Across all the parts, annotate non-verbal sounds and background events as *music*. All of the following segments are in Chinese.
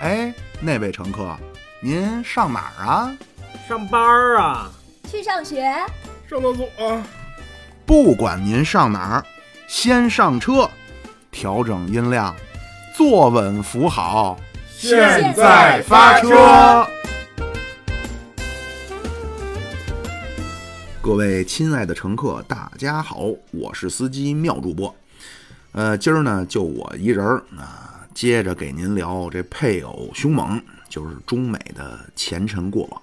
哎，那位乘客，您上哪儿啊？上班儿啊？去上学？上厕所？啊不管您上哪儿，先上车，调整音量，坐稳扶好，现在发车。各位亲爱的乘客，大家好，我是司机妙主播。呃，今儿呢就我一人儿啊，接着给您聊这配偶凶猛，就是中美的前尘过往。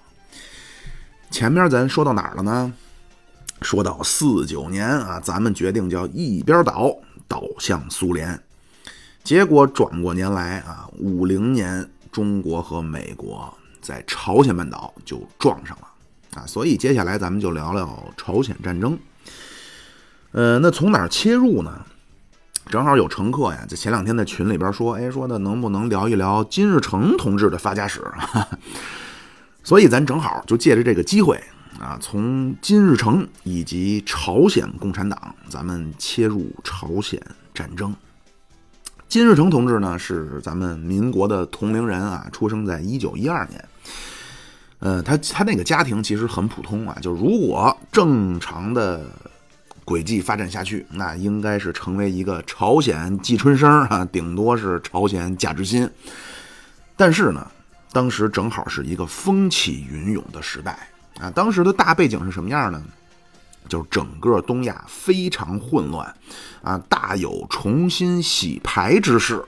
前面咱说到哪儿了呢？说到四九年啊，咱们决定叫一边倒，倒向苏联。结果转过年来啊，五零年中国和美国在朝鲜半岛就撞上了啊，所以接下来咱们就聊聊朝鲜战争。呃，那从哪儿切入呢？正好有乘客呀，在前两天在群里边说，哎，说的能不能聊一聊金日成同志的发家史？*laughs* 所以咱正好就借着这个机会啊，从金日成以及朝鲜共产党，咱们切入朝鲜战争。金日成同志呢，是咱们民国的同龄人啊，出生在一九一二年。呃，他他那个家庭其实很普通啊，就如果正常的轨迹发展下去，那应该是成为一个朝鲜季春生啊，顶多是朝鲜贾志新。但是呢，当时正好是一个风起云涌的时代啊，当时的大背景是什么样呢？就是整个东亚非常混乱，啊，大有重新洗牌之势。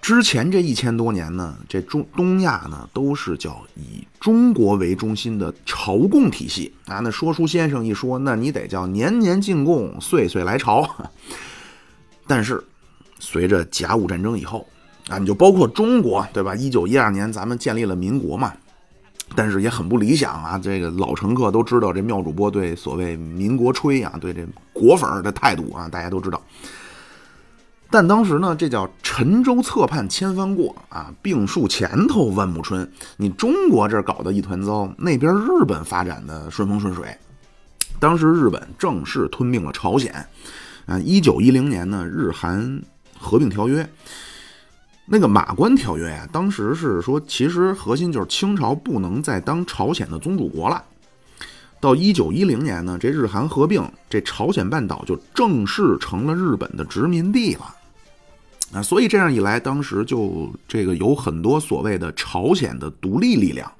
之前这一千多年呢，这中东亚呢都是叫以中国为中心的朝贡体系啊。那说书先生一说，那你得叫年年进贡，岁岁来朝。*laughs* 但是随着甲午战争以后啊，你就包括中国对吧？一九一二年咱们建立了民国嘛。但是也很不理想啊！这个老乘客都知道，这妙主播对所谓民国吹啊，对这国粉的态度啊，大家都知道。但当时呢，这叫沉舟侧畔千帆过啊，病树前头万木春。你中国这搞得一团糟，那边日本发展的顺风顺水。当时日本正式吞并了朝鲜啊！一九一零年呢，日韩合并条约。那个马关条约呀，当时是说，其实核心就是清朝不能再当朝鲜的宗主国了。到一九一零年呢，这日韩合并，这朝鲜半岛就正式成了日本的殖民地了。啊，所以这样一来，当时就这个有很多所谓的朝鲜的独立力量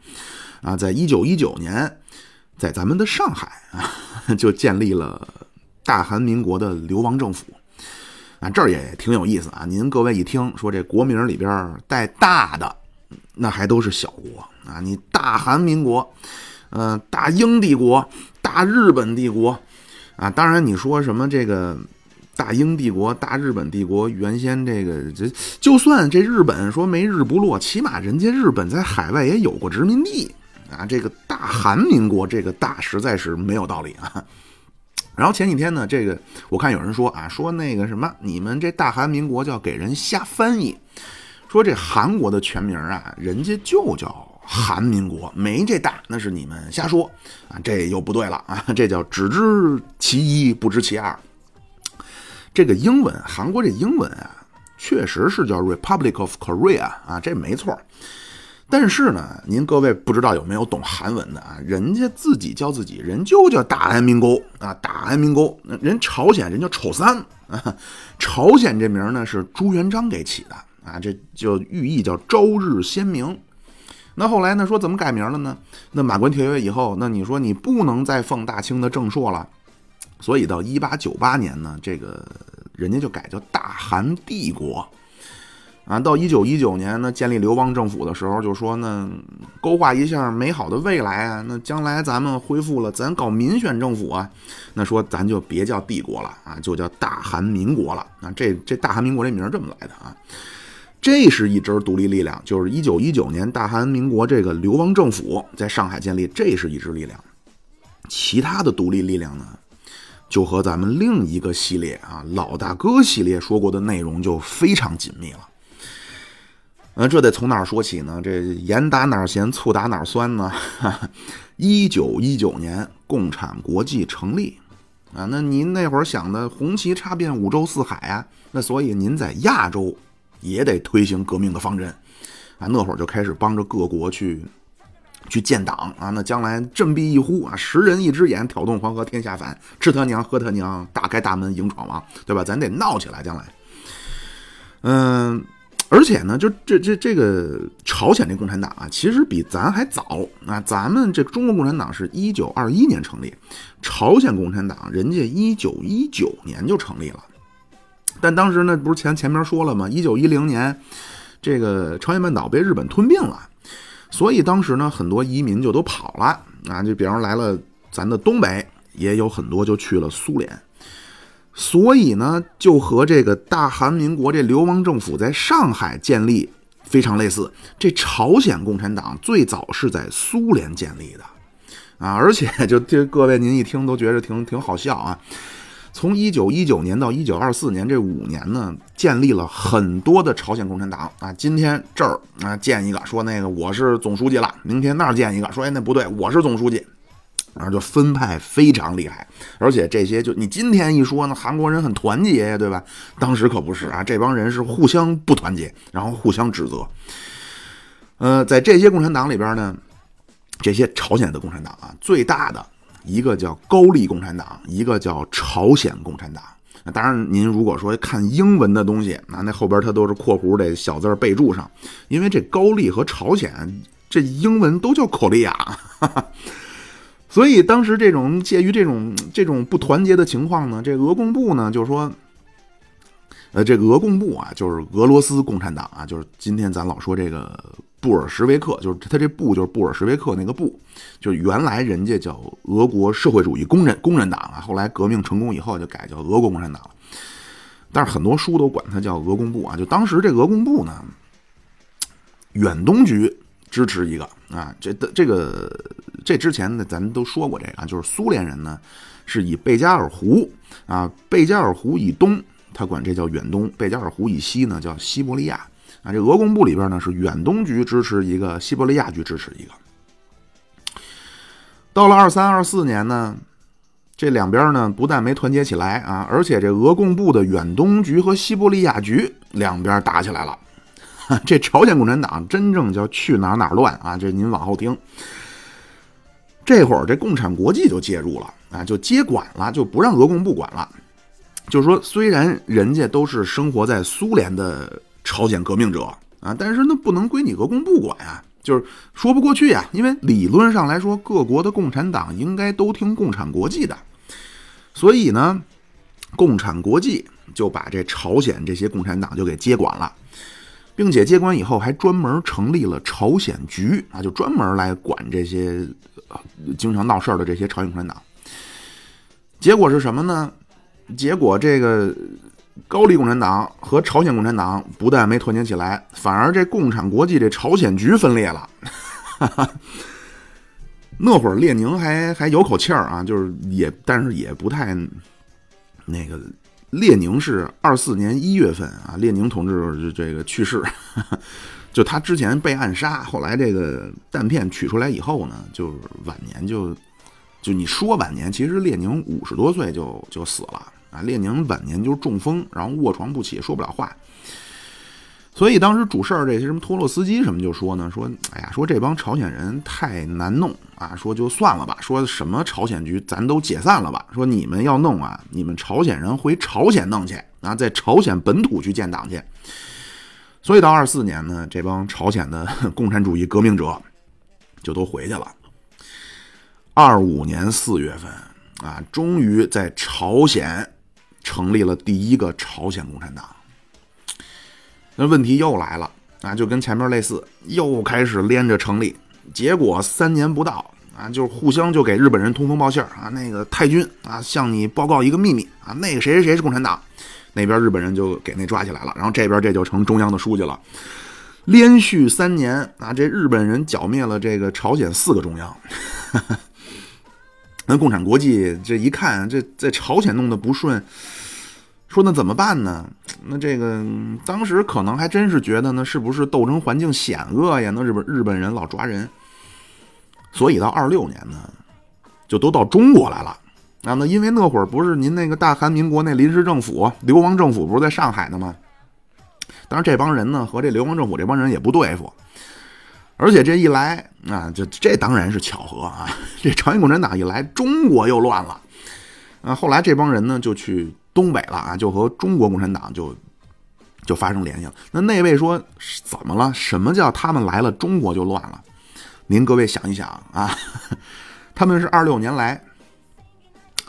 啊，在一九一九年，在咱们的上海啊，*laughs* 就建立了大韩民国的流亡政府。啊，这儿也挺有意思啊！您各位一听说这国名里边带“大”的，那还都是小国啊。你大韩民国，呃，大英帝国，大日本帝国，啊，当然你说什么这个大英帝国、大日本帝国，原先这个这就算这日本说没日不落，起码人家日本在海外也有过殖民地啊。这个大韩民国这个大实在是没有道理啊。然后前几天呢，这个我看有人说啊，说那个什么，你们这大韩民国叫给人瞎翻译，说这韩国的全名啊，人家就叫韩民国，没这大，那是你们瞎说啊，这又不对了啊，这叫只知其一不知其二。这个英文，韩国这英文啊，确实是叫 Republic of Korea 啊，这没错。但是呢，您各位不知道有没有懂韩文的啊？人家自己叫自己人就叫大韩民国啊，大韩民国。人朝鲜人叫丑三 *laughs* 啊，朝鲜这名呢是朱元璋给起的啊，这就寓意叫朝日鲜明。那后来呢说怎么改名了呢？那马关条约以后，那你说你不能再奉大清的正朔了，所以到一八九八年呢，这个人家就改叫大韩帝国。啊，到一九一九年呢，建立刘邦政府的时候，就说呢，勾画一下美好的未来啊。那将来咱们恢复了，咱搞民选政府啊。那说咱就别叫帝国了啊，就叫大韩民国了。啊，这这大韩民国这名儿这么来的啊。这是一支独立力量，就是一九一九年大韩民国这个流亡政府在上海建立，这是一支力量。其他的独立力量呢，就和咱们另一个系列啊老大哥系列说过的内容就非常紧密了。那这得从哪儿说起呢？这盐打哪儿咸，醋打哪儿酸呢？*laughs* 一九一九年，共产国际成立啊。那您那会儿想的红旗插遍五洲四海啊，那所以您在亚洲也得推行革命的方针啊，那会儿就开始帮着各国去去建党啊。那将来振臂一呼啊，十人一只眼，挑动黄河天下反，吃他娘喝他娘，打开大门迎闯王，对吧？咱得闹起来，将来。嗯，而且呢，就这这这个朝鲜这共产党啊，其实比咱还早啊。咱们这中国共产党是一九二一年成立，朝鲜共产党人家一九一九年就成立了。但当时呢，不是前前面说了吗？一九一零年，这个朝鲜半岛被日本吞并了，所以当时呢，很多移民就都跑了啊。就比方来了咱的东北，也有很多就去了苏联。所以呢，就和这个大韩民国这流亡政府在上海建立非常类似。这朝鲜共产党最早是在苏联建立的，啊，而且就这各位您一听都觉得挺挺好笑啊。从一九一九年到一九二四年这五年呢，建立了很多的朝鲜共产党啊。今天这儿啊建一个，说那个我是总书记了；明天那儿建一个，说哎那不对，我是总书记。然后就分派非常厉害，而且这些就你今天一说呢，韩国人很团结呀，对吧？当时可不是啊，这帮人是互相不团结，然后互相指责。呃，在这些共产党里边呢，这些朝鲜的共产党啊，最大的一个叫高丽共产党，一个叫朝鲜共产党。那当然，您如果说看英文的东西，那那后边它都是括弧的小字备注上，因为这高丽和朝鲜这英文都叫 Korea。*laughs* 所以当时这种介于这种这种不团结的情况呢，这俄共部呢就是说，呃，这个俄共部啊，就是俄罗斯共产党啊，就是今天咱老说这个布尔什维克，就是他这布就是布尔什维克那个布，就是原来人家叫俄国社会主义工人工人党啊，后来革命成功以后就改叫俄国共产党了，但是很多书都管它叫俄共部啊，就当时这俄共部呢，远东局。支持一个啊，这的这个这之前呢，咱们都说过这个啊，就是苏联人呢是以贝加尔湖啊，贝加尔湖以东，他管这叫远东；贝加尔湖以西呢叫西伯利亚啊。这俄共部里边呢是远东局支持一个，西伯利亚局支持一个。到了二三二四年呢，这两边呢不但没团结起来啊，而且这俄共部的远东局和西伯利亚局两边打起来了。*laughs* 这朝鲜共产党真正叫去哪哪乱啊！这您往后听。这会儿这共产国际就介入了啊，就接管了，就不让俄共部管了。就是说，虽然人家都是生活在苏联的朝鲜革命者啊，但是那不能归你俄共部管啊，就是说不过去呀。因为理论上来说，各国的共产党应该都听共产国际的，所以呢，共产国际就把这朝鲜这些共产党就给接管了。并且接管以后，还专门成立了朝鲜局啊，就专门来管这些经常闹事儿的这些朝鲜共产党。结果是什么呢？结果这个高丽共产党和朝鲜共产党不但没团结起来，反而这共产国际这朝鲜局分裂了。*laughs* 那会儿列宁还还有口气儿啊，就是也，但是也不太那个。列宁是二四年一月份啊，列宁同志这个去世，就他之前被暗杀，后来这个弹片取出来以后呢，就是晚年就就你说晚年，其实列宁五十多岁就就死了啊，列宁晚年就是中风，然后卧床不起，说不了话。所以当时主事儿这些什么托洛斯基什么就说呢，说哎呀，说这帮朝鲜人太难弄啊，说就算了吧，说什么朝鲜局咱都解散了吧，说你们要弄啊，你们朝鲜人回朝鲜弄去啊，在朝鲜本土去建党去。所以到二四年呢，这帮朝鲜的 *laughs* 共产主义革命者就都回去了。二五年四月份啊，终于在朝鲜成立了第一个朝鲜共产党。那问题又来了啊，就跟前面类似，又开始连着成立，结果三年不到啊，就互相就给日本人通风报信儿啊，那个太君啊，向你报告一个秘密啊，那个谁谁谁是共产党，那边日本人就给那抓起来了，然后这边这就成中央的书记了，连续三年啊，这日本人剿灭了这个朝鲜四个中央，那共产国际这一看，这在朝鲜弄得不顺。说那怎么办呢？那这个当时可能还真是觉得呢，是不是斗争环境险恶呀？那日本日本人老抓人，所以到二六年呢，就都到中国来了啊。那因为那会儿不是您那个大韩民国那临时政府流亡政府不是在上海呢吗？当然这帮人呢，和这流亡政府这帮人也不对付，而且这一来啊，这这当然是巧合啊！*laughs* 这朝鲜共产党一来，中国又乱了啊！后来这帮人呢，就去东北了啊，就和中国共产党就就发生联系了。那那位说怎么了？什么叫他们来了，中国就乱了？您各位想一想啊，*laughs* 他们是二六年来。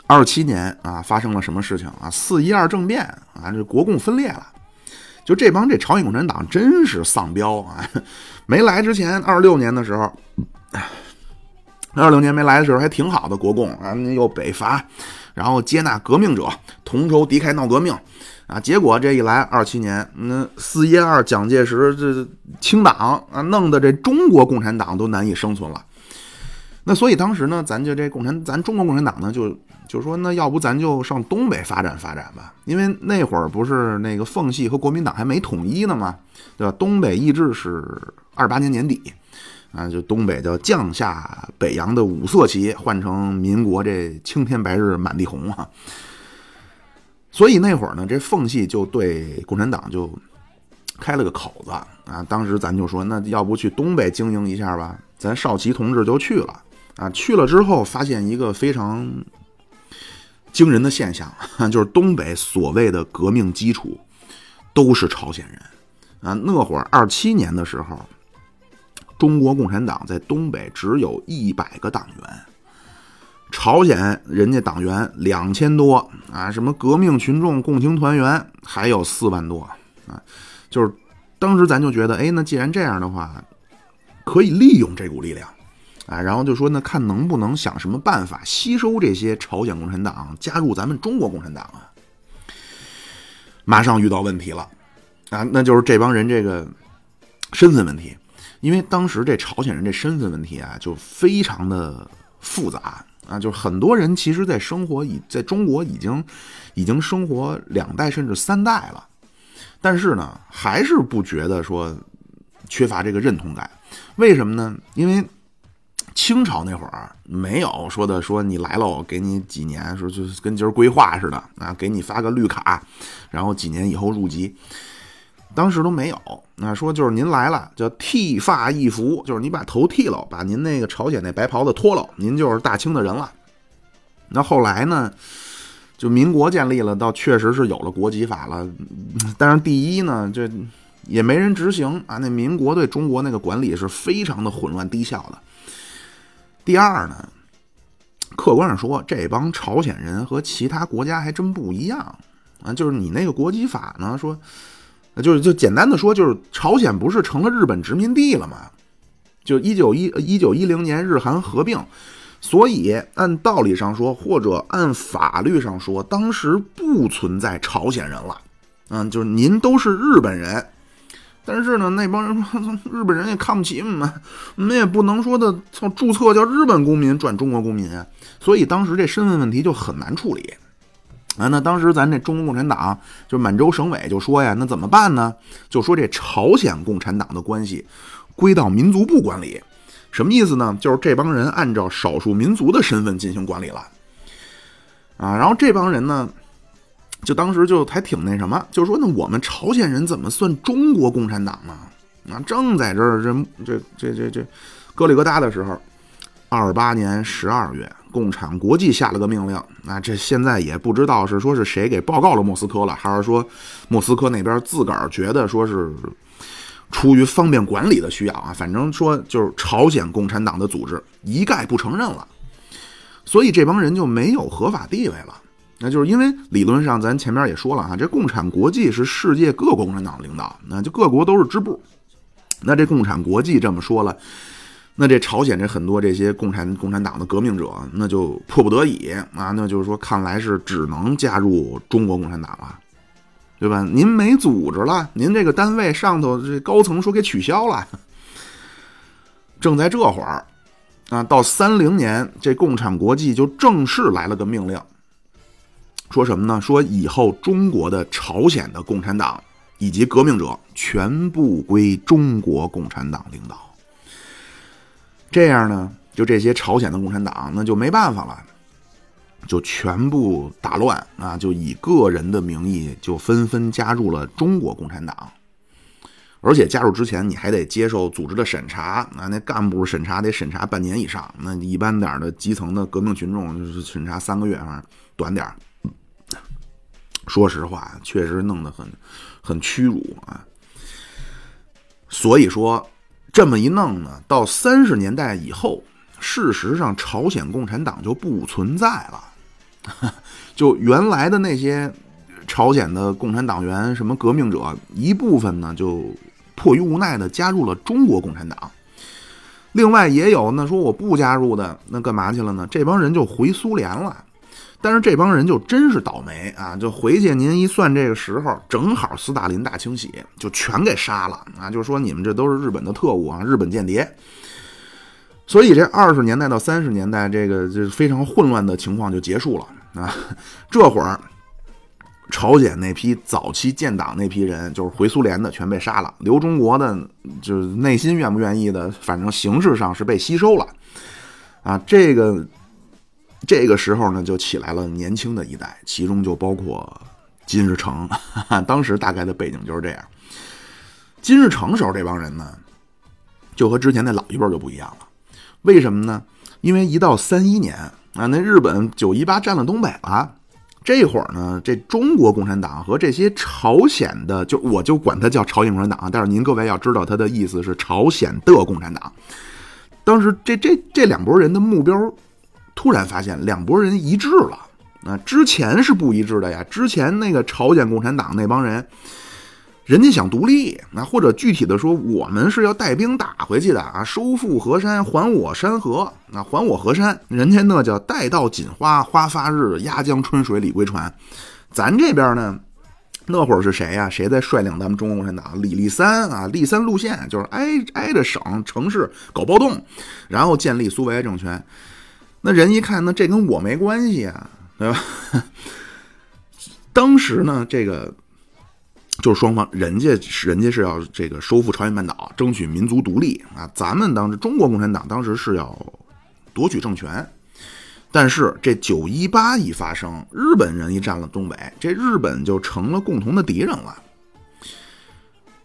二七年啊，发生了什么事情啊？四一二政变啊，这国共分裂了。就这帮这朝鲜共产党真是丧彪啊！没来之前，二六年的时候，二六年没来的时候还挺好的，国共啊，又北伐，然后接纳革命者，同仇敌忾闹革命啊。结果这一来，二七年，那四一二蒋介石这清党啊，弄得这中国共产党都难以生存了。那所以当时呢，咱就这共产，咱中国共产党呢，就就说，那要不咱就上东北发展发展吧？因为那会儿不是那个奉系和国民党还没统一呢嘛，对吧？东北易帜是二八年年底啊，就东北叫降下北洋的五色旗换成民国这青天白日满地红啊。所以那会儿呢，这奉系就对共产党就开了个口子啊。当时咱就说，那要不去东北经营一下吧？咱少奇同志就去了。啊，去了之后发现一个非常惊人的现象，*laughs* 就是东北所谓的革命基础都是朝鲜人啊。那会儿二七年的时候，中国共产党在东北只有一百个党员，朝鲜人家党员两千多啊，什么革命群众共青团员还有四万多啊。就是当时咱就觉得，哎，那既然这样的话，可以利用这股力量。啊，然后就说呢，看能不能想什么办法吸收这些朝鲜共产党加入咱们中国共产党啊？马上遇到问题了啊，那就是这帮人这个身份问题，因为当时这朝鲜人这身份问题啊，就非常的复杂啊，就是很多人其实，在生活已在中国已经已经生活两代甚至三代了，但是呢，还是不觉得说缺乏这个认同感，为什么呢？因为清朝那会儿没有说的说你来了我给你几年说就是跟今儿规划似的啊给你发个绿卡，然后几年以后入籍，当时都没有。那说就是您来了叫剃发易服，就是你把头剃了，把您那个朝鲜那白袍子脱了，您就是大清的人了。那后来呢，就民国建立了，倒确实是有了国籍法了，但是第一呢，这也没人执行啊。那民国对中国那个管理是非常的混乱低效的。第二呢，客观上说，这帮朝鲜人和其他国家还真不一样啊。就是你那个国籍法呢，说，就是就简单的说，就是朝鲜不是成了日本殖民地了吗？就一九一一九一零年日韩合并，所以按道理上说，或者按法律上说，当时不存在朝鲜人了。嗯，就是您都是日本人。但是呢，那帮人说 *laughs* 日本人也看不起我们，我们也不能说的从注册叫日本公民转中国公民啊，所以当时这身份问题就很难处理啊。那当时咱这中国共产党就满洲省委就说呀，那怎么办呢？就说这朝鲜共产党的关系归到民族部管理，什么意思呢？就是这帮人按照少数民族的身份进行管理了啊。然后这帮人呢？就当时就还挺那什么，就说那我们朝鲜人怎么算中国共产党呢？啊，正在这儿这这这这这，咯里咯哒的时候，二八年十二月，共产国际下了个命令，啊，这现在也不知道是说是谁给报告了莫斯科了，还是说莫斯科那边自个儿觉得说是出于方便管理的需要啊，反正说就是朝鲜共产党的组织一概不承认了，所以这帮人就没有合法地位了。那就是因为理论上，咱前面也说了哈，这共产国际是世界各国共产党领导，那就各国都是支部。那这共产国际这么说了，那这朝鲜这很多这些共产共产党的革命者，那就迫不得已啊，那就是说，看来是只能加入中国共产党了，对吧？您没组织了，您这个单位上头这高层说给取消了。正在这会儿啊，到三零年，这共产国际就正式来了个命令。说什么呢？说以后中国的朝鲜的共产党以及革命者全部归中国共产党领导。这样呢，就这些朝鲜的共产党那就没办法了，就全部打乱啊！就以个人的名义就纷纷加入了中国共产党。而且加入之前你还得接受组织的审查啊，那干部审查得审查半年以上，那一般点的基层的革命群众就是审查三个月反正，短点儿。说实话，确实弄得很很屈辱啊。所以说，这么一弄呢，到三十年代以后，事实上朝鲜共产党就不存在了，*laughs* 就原来的那些朝鲜的共产党员、什么革命者，一部分呢就迫于无奈的加入了中国共产党，另外也有那说我不加入的，那干嘛去了呢？这帮人就回苏联了。但是这帮人就真是倒霉啊！就回去您一算这个时候，正好斯大林大清洗，就全给杀了啊！就说你们这都是日本的特务啊，日本间谍。所以这二十年代到三十年代，这个就非常混乱的情况就结束了啊！*laughs* 这会儿，朝鲜那批早期建党那批人，就是回苏联的，全被杀了；留中国的，就是内心愿不愿意的，反正形式上是被吸收了啊！这个。这个时候呢，就起来了年轻的一代，其中就包括金日成。*laughs* 当时大概的背景就是这样。金日成时候这帮人呢，就和之前那老一辈就不一样了。为什么呢？因为一到三一年啊，那日本九一八占了东北了。这会儿呢，这中国共产党和这些朝鲜的，就我就管它叫朝鲜共产党。但是您各位要知道，它的意思是朝鲜的共产党。当时这这这两拨人的目标。突然发现两拨人一致了，啊，之前是不一致的呀。之前那个朝鲜共产党那帮人，人家想独立，那或者具体的说，我们是要带兵打回去的啊，收复河山，还我山河，啊，还我河山。人家那叫待到锦花花发日，压江春水李归船。咱这边呢，那会儿是谁呀？谁在率领咱们中国共产党？李立三啊，立三路线就是挨挨着省城市搞暴动，然后建立苏维埃政权。那人一看，那这跟我没关系啊，对吧？当时呢，这个就是双方，人家人家是要这个收复朝鲜半岛，争取民族独立啊。咱们当时中国共产党当时是要夺取政权，但是这九一八一发生，日本人一占了东北，这日本就成了共同的敌人了。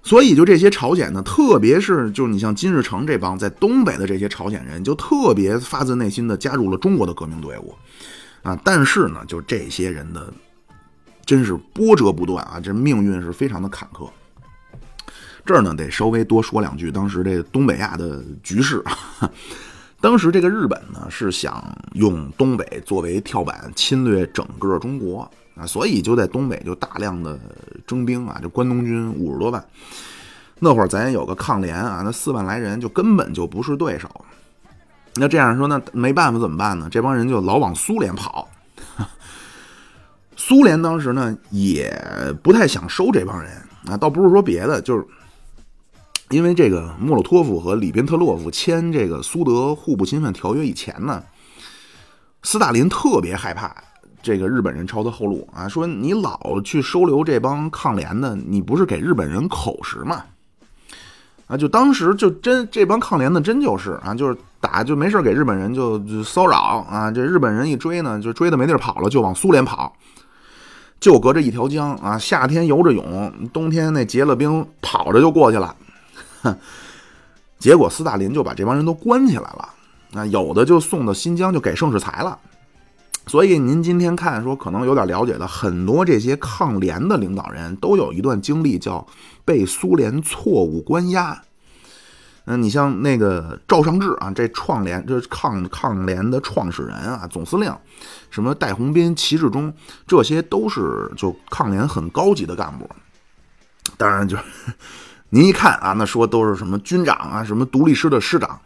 所以，就这些朝鲜呢，特别是就是你像金日成这帮在东北的这些朝鲜人，就特别发自内心的加入了中国的革命队伍，啊！但是呢，就这些人的真是波折不断啊，这命运是非常的坎坷。这儿呢，得稍微多说两句，当时这东北亚的局势。*laughs* 当时这个日本呢，是想用东北作为跳板，侵略整个中国。啊，所以就在东北就大量的征兵啊，就关东军五十多万。那会儿咱也有个抗联啊，那四万来人就根本就不是对手。那这样说，那没办法怎么办呢？这帮人就老往苏联跑。苏联当时呢也不太想收这帮人啊，倒不是说别的，就是因为这个莫洛托夫和里宾特洛夫签这个苏德互不侵犯条约以前呢，斯大林特别害怕。这个日本人抄他后路啊，说你老去收留这帮抗联的，你不是给日本人口实吗？啊，就当时就真这帮抗联的真就是啊，就是打就没事给日本人就就骚扰啊，这日本人一追呢，就追的没地儿跑了，就往苏联跑，就隔着一条江啊，夏天游着泳，冬天那结了冰跑着就过去了，哼 *laughs* 结果斯大林就把这帮人都关起来了，啊，有的就送到新疆就给盛世才了。所以您今天看说可能有点了解的很多这些抗联的领导人都有一段经历叫被苏联错误关押。嗯，你像那个赵尚志啊，这创联这抗抗联的创始人啊，总司令，什么戴鸿斌、齐志忠，这些都是就抗联很高级的干部。当然就是。*laughs* 您一看啊，那说都是什么军长啊，什么独立师的师长，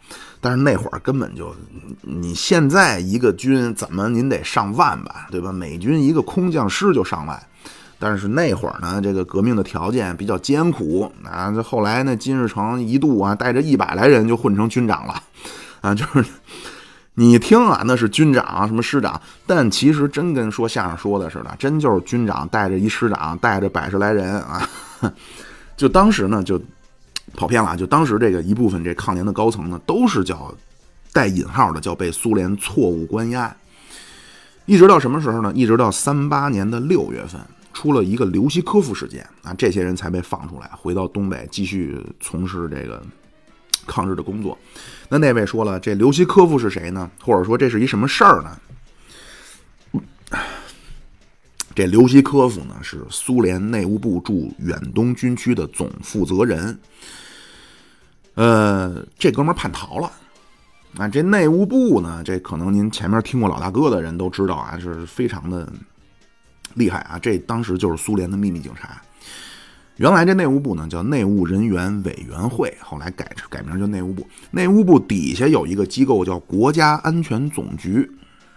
但是那会儿根本就，你现在一个军怎么您得上万吧，对吧？美军一个空降师就上万，但是那会儿呢，这个革命的条件比较艰苦啊。这后来呢，金日成一度啊带着一百来人就混成军长了，啊，*laughs* 就是你听啊，那是军长什么师长，但其实真跟说相声说的似的，真就是军长带着一师长带着百十来人啊。*laughs* 就当时呢，就跑偏了啊。就当时这个一部分这抗联的高层呢，都是叫带引号的，叫被苏联错误关押。一直到什么时候呢？一直到三八年的六月份，出了一个刘希科夫事件啊，这些人才被放出来，回到东北继续从事这个抗日的工作。那那位说了，这刘希科夫是谁呢？或者说这是一什么事儿呢？这刘希科夫呢，是苏联内务部驻远东军区的总负责人。呃，这哥们儿叛逃了。啊，这内务部呢，这可能您前面听过老大哥的人都知道啊，是非常的厉害啊。这当时就是苏联的秘密警察。原来这内务部呢叫内务人员委员会，后来改改名叫内务部。内务部底下有一个机构叫国家安全总局。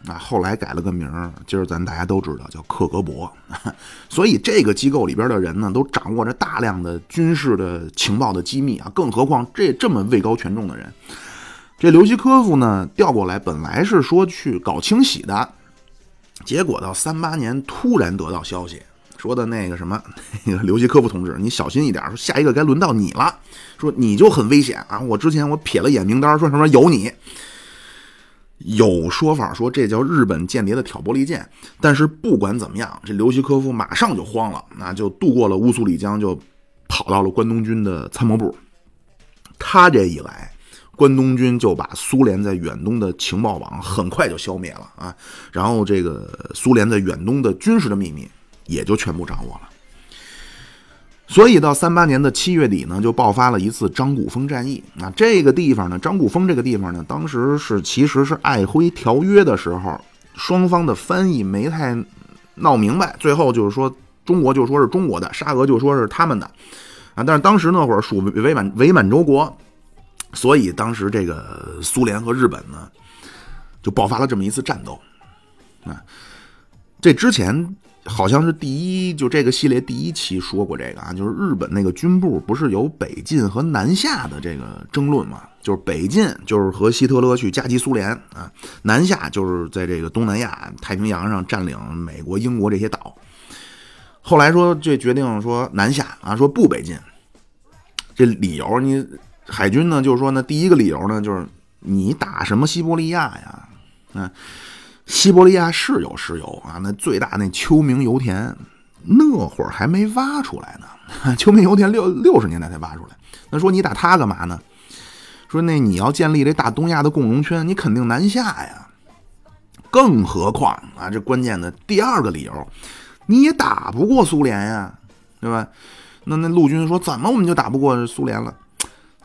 啊，后来改了个名儿，今儿咱大家都知道叫克格勃，*laughs* 所以这个机构里边的人呢，都掌握着大量的军事的情报的机密啊，更何况这这么位高权重的人，这刘希科夫呢调过来，本来是说去搞清洗的，结果到三八年突然得到消息，说的那个什么，那个刘希科夫同志，你小心一点，说下一个该轮到你了，说你就很危险啊，我之前我瞥了眼名单，说什么有你。有说法说这叫日本间谍的挑拨离间，但是不管怎么样，这刘希科夫马上就慌了，那就渡过了乌苏里江，就跑到了关东军的参谋部。他这一来，关东军就把苏联在远东的情报网很快就消灭了啊，然后这个苏联在远东的军事的秘密也就全部掌握了。所以到三八年的七月底呢，就爆发了一次张古峰战役。那这个地方呢，张古峰这个地方呢，当时是其实是爱辉条约的时候，双方的翻译没太闹明白，最后就是说中国就说是中国的，沙俄就说是他们的啊。但是当时那会儿属伪满伪满洲国，所以当时这个苏联和日本呢，就爆发了这么一次战斗啊。这之前。好像是第一，就这个系列第一期说过这个啊，就是日本那个军部不是有北进和南下的这个争论嘛？就是北进就是和希特勒去夹击苏联啊，南下就是在这个东南亚太平洋上占领美国、英国这些岛。后来说这决定说南下啊，说不北进。这理由你海军呢，就是说呢，第一个理由呢，就是你打什么西伯利亚呀？嗯。西伯利亚是有石油啊，那最大那秋明油田，那会儿还没挖出来呢。*laughs* 秋明油田六六十年代才挖出来。那说你打它干嘛呢？说那你要建立这大东亚的共荣圈，你肯定南下呀。更何况啊，这关键的第二个理由，你也打不过苏联呀，对吧？那那陆军说怎么我们就打不过苏联了？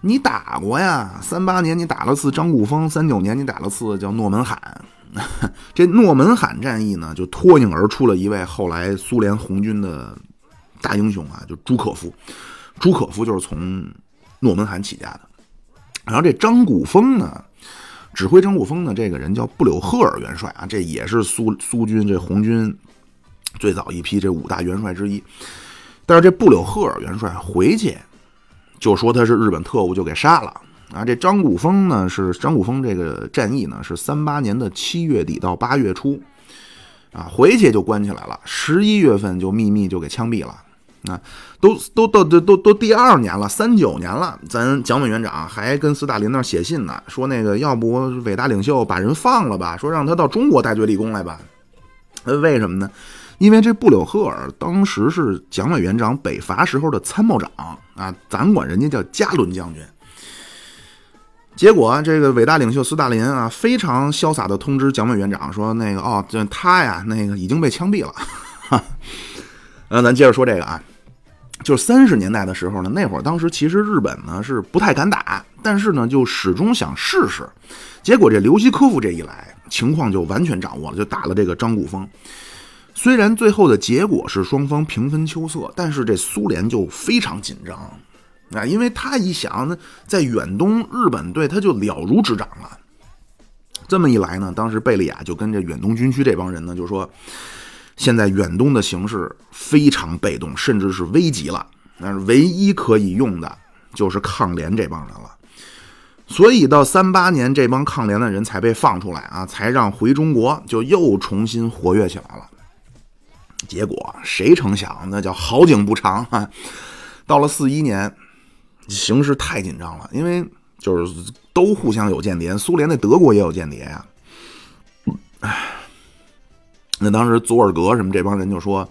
你打过呀，三八年你打了次张古峰，三九年你打了次叫诺门罕。*laughs* 这诺门罕战役呢，就脱颖而出了一位后来苏联红军的大英雄啊，就朱可夫。朱可夫就是从诺门罕起家的。然后这张古峰呢，指挥张古峰的这个人叫布柳赫尔元帅啊，这也是苏苏军这红军最早一批这五大元帅之一。但是这布柳赫尔元帅回去就说他是日本特务，就给杀了。啊，这张古峰呢是张古峰这个战役呢是三八年的七月底到八月初，啊，回去就关起来了，十一月份就秘密就给枪毙了，啊，都都都都都都第二年了，三九年了，咱蒋委员长还跟斯大林那写信呢，说那个要不伟大领袖把人放了吧，说让他到中国戴罪立功来吧，呃，为什么呢？因为这布柳赫尔当时是蒋委员长北伐时候的参谋长啊，咱管人家叫加伦将军。结果，这个伟大领袖斯大林啊，非常潇洒的通知蒋委员长说：“那个哦，这他呀，那个已经被枪毙了。*laughs* ”嗯，咱接着说这个啊，就是三十年代的时候呢，那会儿当时其实日本呢是不太敢打，但是呢就始终想试试。结果这刘希科夫这一来，情况就完全掌握了，就打了这个张古峰。虽然最后的结果是双方平分秋色，但是这苏联就非常紧张。啊，因为他一想，那在远东日本队他就了如指掌了。这么一来呢，当时贝利亚就跟这远东军区这帮人呢就说，现在远东的形势非常被动，甚至是危急了。那唯一可以用的就是抗联这帮人了。所以到三八年，这帮抗联的人才被放出来啊，才让回中国就又重新活跃起来了。结果谁成想，那叫好景不长啊！到了四一年。形势太紧张了，因为就是都互相有间谍，苏联那德国也有间谍呀。唉，那当时佐尔格什么这帮人就说，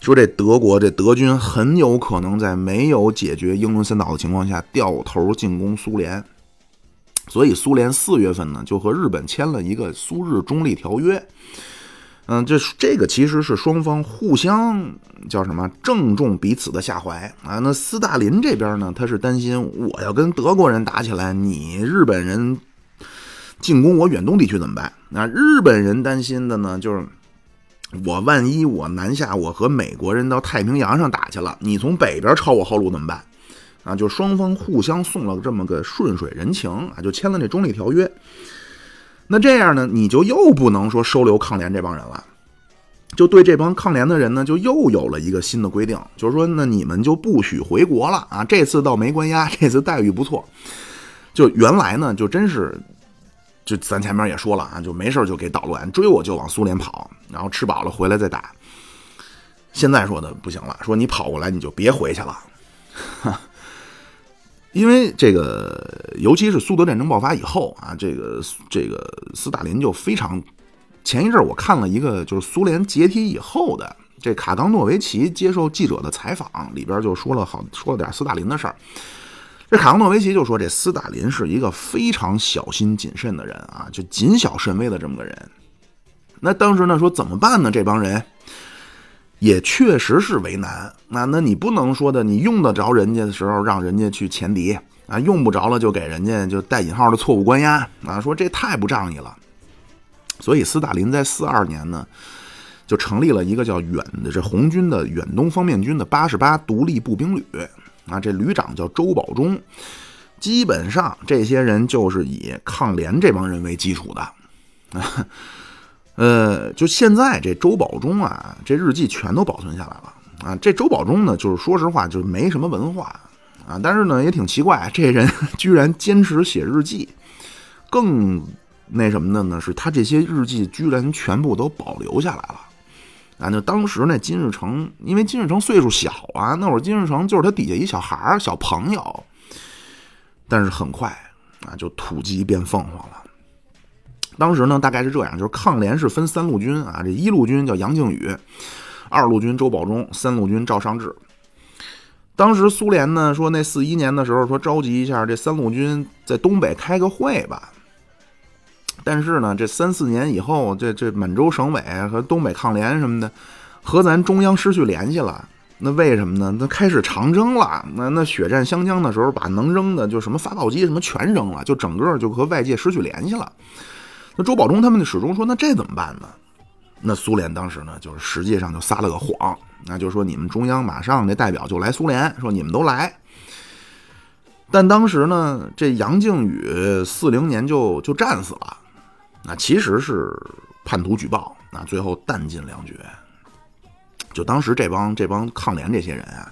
说这德国这德军很有可能在没有解决英伦三岛的情况下掉头进攻苏联，所以苏联四月份呢就和日本签了一个苏日中立条约。嗯，这这个其实是双方互相叫什么正中彼此的下怀啊。那斯大林这边呢，他是担心我要跟德国人打起来，你日本人进攻我远东地区怎么办？那日本人担心的呢，就是我万一我南下，我和美国人到太平洋上打去了，你从北边抄我后路怎么办？啊，就双方互相送了这么个顺水人情啊，就签了这中立条约。那这样呢，你就又不能说收留抗联这帮人了，就对这帮抗联的人呢，就又有了一个新的规定，就是说，那你们就不许回国了啊！这次倒没关押，*laughs* 这次待遇不错。就原来呢，就真是，就咱前面也说了啊，就没事就给捣乱，追我就往苏联跑，然后吃饱了回来再打。现在说的不行了，说你跑过来你就别回去了。*laughs* 因为这个，尤其是苏德战争爆发以后啊，这个这个斯大林就非常。前一阵我看了一个，就是苏联解体以后的这卡冈诺维奇接受记者的采访，里边就说了好说了点斯大林的事儿。这卡冈诺维奇就说，这斯大林是一个非常小心谨慎的人啊，就谨小慎微的这么个人。那当时呢，说怎么办呢？这帮人。也确实是为难，那那你不能说的，你用得着人家的时候让人家去前敌啊，用不着了就给人家就带引号的错误关押啊，说这太不仗义了。所以斯大林在四二年呢，就成立了一个叫远的这红军的远东方面军的八十八独立步兵旅啊，这旅长叫周保中，基本上这些人就是以抗联这帮人为基础的。呃，就现在这周保中啊，这日记全都保存下来了啊。这周保中呢，就是说实话，就是没什么文化啊，但是呢也挺奇怪，*laughs* 这人 *laughs* 居然坚持写日记。更那什么的呢，是他这些日记居然全部都保留下来了啊。就当时那金日成，因为金日成岁数小啊，那会儿金日成就是他底下一小孩儿、小朋友，但是很快啊就土鸡变凤凰了。当时呢，大概是这样，就是抗联是分三路军啊，这一路军叫杨靖宇，二路军周保中，三路军赵尚志。当时苏联呢说，那四一年的时候说召集一下这三路军在东北开个会吧。但是呢，这三四年以后，这这满洲省委和东北抗联什么的和咱中央失去联系了。那为什么呢？那开始长征了，那那血战湘江的时候，把能扔的就什么发报机什么全扔了，就整个就和外界失去联系了。那周保中他们始终说，那这怎么办呢？那苏联当时呢，就是实际上就撒了个谎，那就是说你们中央马上那代表就来苏联，说你们都来。但当时呢，这杨靖宇四零年就就战死了，那其实是叛徒举报，那最后弹尽粮绝。就当时这帮这帮抗联这些人啊。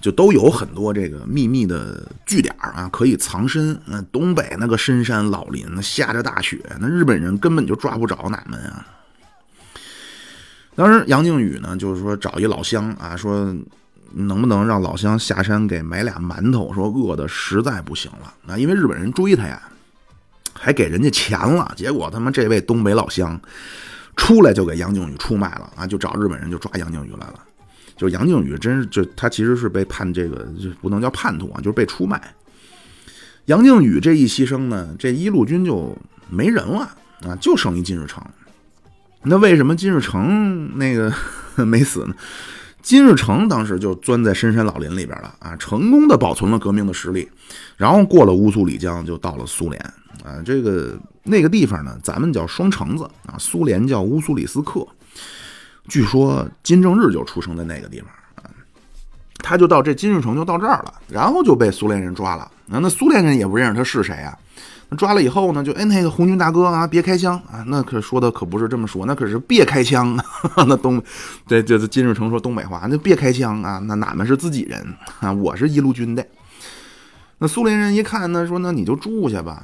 就都有很多这个秘密的据点啊，可以藏身。那东北那个深山老林，下着大雪，那日本人根本就抓不着哪们啊。当时杨靖宇呢，就是说找一老乡啊，说能不能让老乡下山给买俩馒头，说饿的实在不行了。啊因为日本人追他呀，还给人家钱了。结果他妈这位东北老乡出来就给杨靖宇出卖了啊，就找日本人就抓杨靖宇来了。就杨靖宇，真是就他其实是被判这个，就不能叫叛徒啊，就是被出卖。杨靖宇这一牺牲呢，这一路军就没人了啊，就剩一金日成。那为什么金日成那个 *laughs* 没死呢？金日成当时就钻在深山老林里边了啊，成功的保存了革命的实力，然后过了乌苏里江就到了苏联啊。这个那个地方呢，咱们叫双城子啊，苏联叫乌苏里斯克。据说金正日就出生在那个地方，他就到这金日成就到这儿了，然后就被苏联人抓了。那那苏联人也不认识他是谁啊？那抓了以后呢，就哎那个红军大哥啊，别开枪啊！那可说的可不是这么说，那可是别开枪。*laughs* 那东对就是金日成说东北话，那别开枪啊！那俺们是自己人啊，我是一路军的。那苏联人一看，那说那你就住下吧。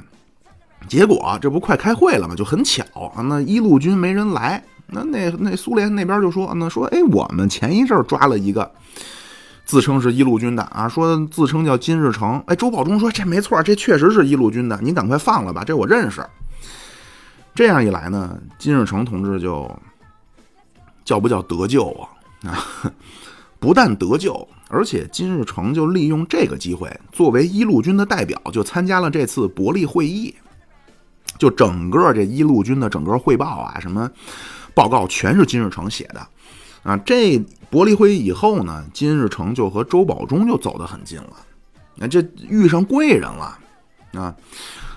结果这不快开会了吗？就很巧啊，那一路军没人来。那那那苏联那边就说，那说，哎，我们前一阵抓了一个自称是一路军的啊，说自称叫金日成。哎，周保中说这没错，这确实是一路军的，你赶快放了吧，这我认识。这样一来呢，金日成同志就叫不叫得救啊？啊，*laughs* 不但得救，而且金日成就利用这个机会，作为一路军的代表，就参加了这次伯利会议。就整个这一路军的整个汇报啊，什么报告，全是金日成写的啊。这伯利会议以后呢，金日成就和周保中就走得很近了，那这遇上贵人了啊。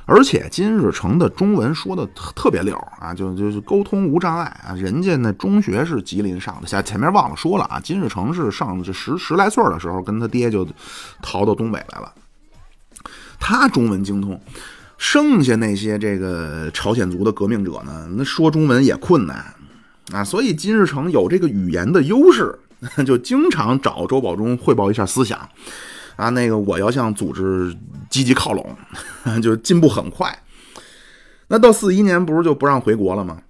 而且金日成的中文说的特特别溜啊，就就是沟通无障碍啊。人家那中学是吉林上的，下前面忘了说了啊。金日成是上这十十来岁的时候，跟他爹就逃到东北来了，他中文精通。剩下那些这个朝鲜族的革命者呢，那说中文也困难啊，所以金日成有这个语言的优势，*laughs* 就经常找周保中汇报一下思想啊。那个我要向组织积极靠拢，*laughs* 就进步很快。那到四一年不是就不让回国了吗？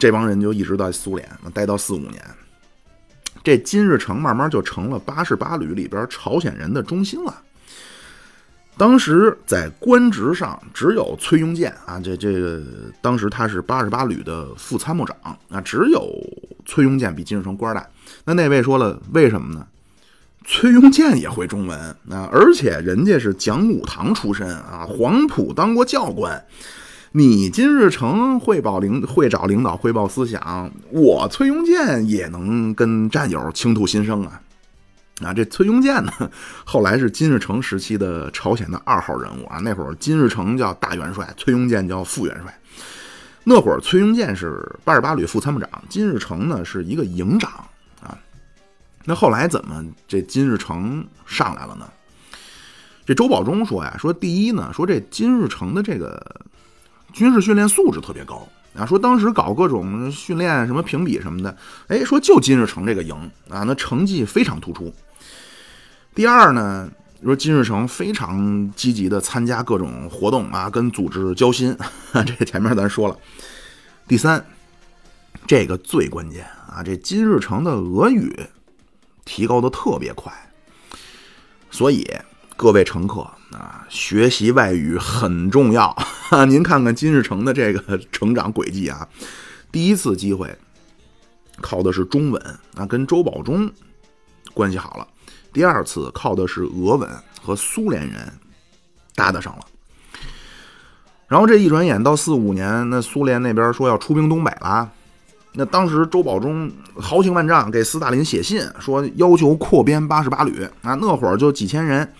这帮人就一直在苏联待到四五年，这金日成慢慢就成了八十八旅里边朝鲜人的中心了。当时在官职上只有崔庸健啊，这这个当时他是八十八旅的副参谋长啊，只有崔庸健比金日成官大。那那位说了，为什么呢？崔庸健也会中文啊，而且人家是讲武堂出身啊，黄埔当过教官。你金日成汇报领会找领导汇报思想，我崔庸健也能跟战友倾吐心声啊。啊，这崔庸健呢，后来是金日成时期的朝鲜的二号人物啊。那会儿金日成叫大元帅，崔庸健叫副元帅。那会儿崔庸健是八十八旅副参谋长，金日成呢是一个营长啊。那后来怎么这金日成上来了呢？这周保中说呀，说第一呢，说这金日成的这个军事训练素质特别高啊，说当时搞各种训练什么评比什么的，哎，说就金日成这个营啊，那成绩非常突出。第二呢，说金日成非常积极的参加各种活动啊，跟组织交心，这前面咱说了。第三，这个最关键啊，这金日成的俄语提高的特别快，所以各位乘客啊，学习外语很重要。您看看金日成的这个成长轨迹啊，第一次机会靠的是中文啊，跟周保中关系好了。第二次靠的是俄文和苏联人搭得上了，然后这一转眼到四五年，那苏联那边说要出兵东北了，那当时周保中豪情万丈，给斯大林写信说要求扩编八十八旅啊，那会儿就几千人，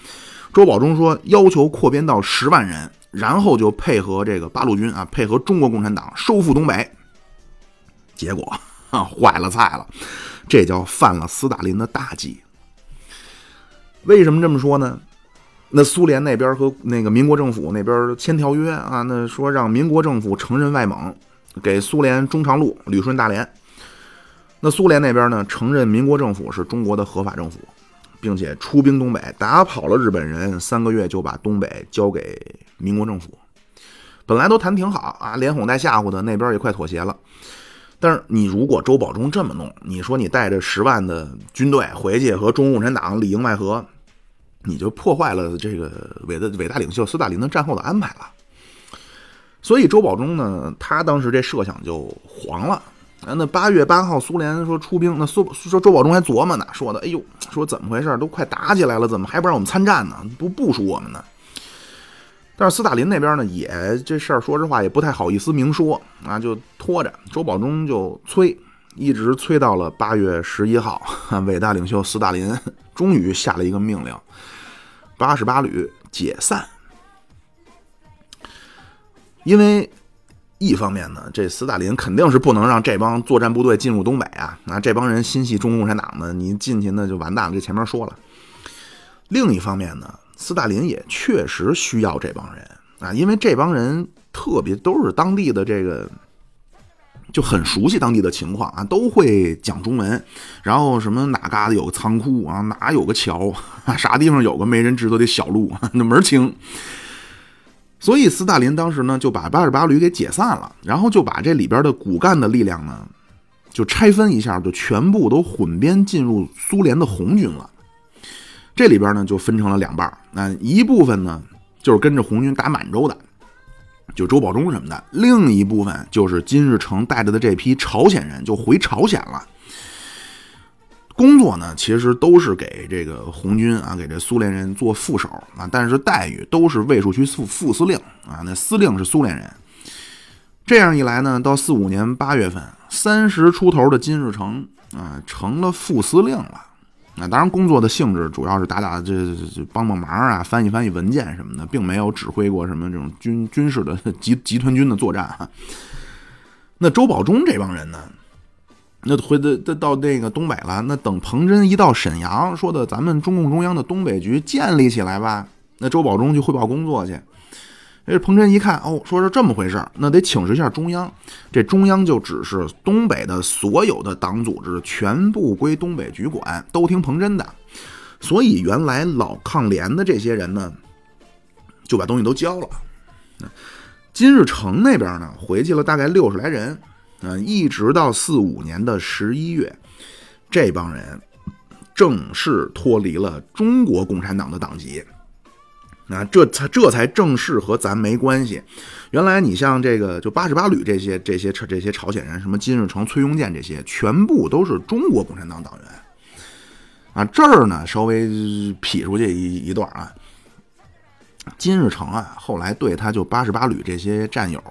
周保中说要求扩编到十万人，然后就配合这个八路军啊，配合中国共产党收复东北，结果啊 *laughs* 坏了菜了，这叫犯了斯大林的大忌。为什么这么说呢？那苏联那边和那个民国政府那边签条约啊，那说让民国政府承认外蒙，给苏联中长路、旅顺、大连。那苏联那边呢，承认民国政府是中国的合法政府，并且出兵东北，打跑了日本人，三个月就把东北交给民国政府。本来都谈挺好啊，连哄带吓唬的，那边也快妥协了。但是你如果周保中这么弄，你说你带着十万的军队回去和中国共产党里应外合，你就破坏了这个伟的伟大领袖斯大林的战后的安排了。所以周保中呢，他当时这设想就黄了。那八月八号苏联说出兵，那苏说周保中还琢磨呢，说的哎呦，说怎么回事？都快打起来了，怎么还不让我们参战呢？不部署我们呢？但是斯大林那边呢，也这事儿说实话也不太好意思明说啊，就拖着周保中就催，一直催到了八月十一号，伟大领袖斯大林 *laughs* 终于下了一个命令：八十八旅解散。因为一方面呢，这斯大林肯定是不能让这帮作战部队进入东北啊，那这帮人心系中国共产党呢，你进去那就完蛋了。这前面说了。另一方面呢。斯大林也确实需要这帮人啊，因为这帮人特别都是当地的这个，就很熟悉当地的情况啊，都会讲中文。然后什么哪嘎达有个仓库啊，哪有个桥啊，*laughs* 啥地方有个没人知道的小路，*laughs* 那门清。所以斯大林当时呢就把八十八旅给解散了，然后就把这里边的骨干的力量呢就拆分一下，就全部都混编进入苏联的红军了。这里边呢就分成了两半那一部分呢就是跟着红军打满洲的，就周保中什么的；另一部分就是金日成带着的这批朝鲜人就回朝鲜了。工作呢，其实都是给这个红军啊，给这苏联人做副手啊，但是待遇都是卫戍区副副司令啊，那司令是苏联人。这样一来呢，到四五年八月份，三十出头的金日成啊，成了副司令了。那当然，工作的性质主要是打打这这帮帮忙啊，翻译翻译文件什么的，并没有指挥过什么这种军军事的集集团军的作战哈。那周保中这帮人呢，那回的到到那个东北了。那等彭真一到沈阳，说的咱们中共中央的东北局建立起来吧，那周保中就汇报工作去。这彭真一看，哦，说是这么回事儿那得请示一下中央。这中央就指示东北的所有的党组织全部归东北局管，都听彭真的。所以原来老抗联的这些人呢，就把东西都交了。金日成那边呢，回去了大概六十来人，啊，一直到四五年的十一月，这帮人正式脱离了中国共产党的党籍。啊，这才这才正式和咱没关系。原来你像这个就八十八旅这些这些这些朝鲜人，什么金日成、崔庸健这些，全部都是中国共产党党员。啊，这儿呢稍微劈出去一一段啊。金日成啊，后来对他就八十八旅这些战友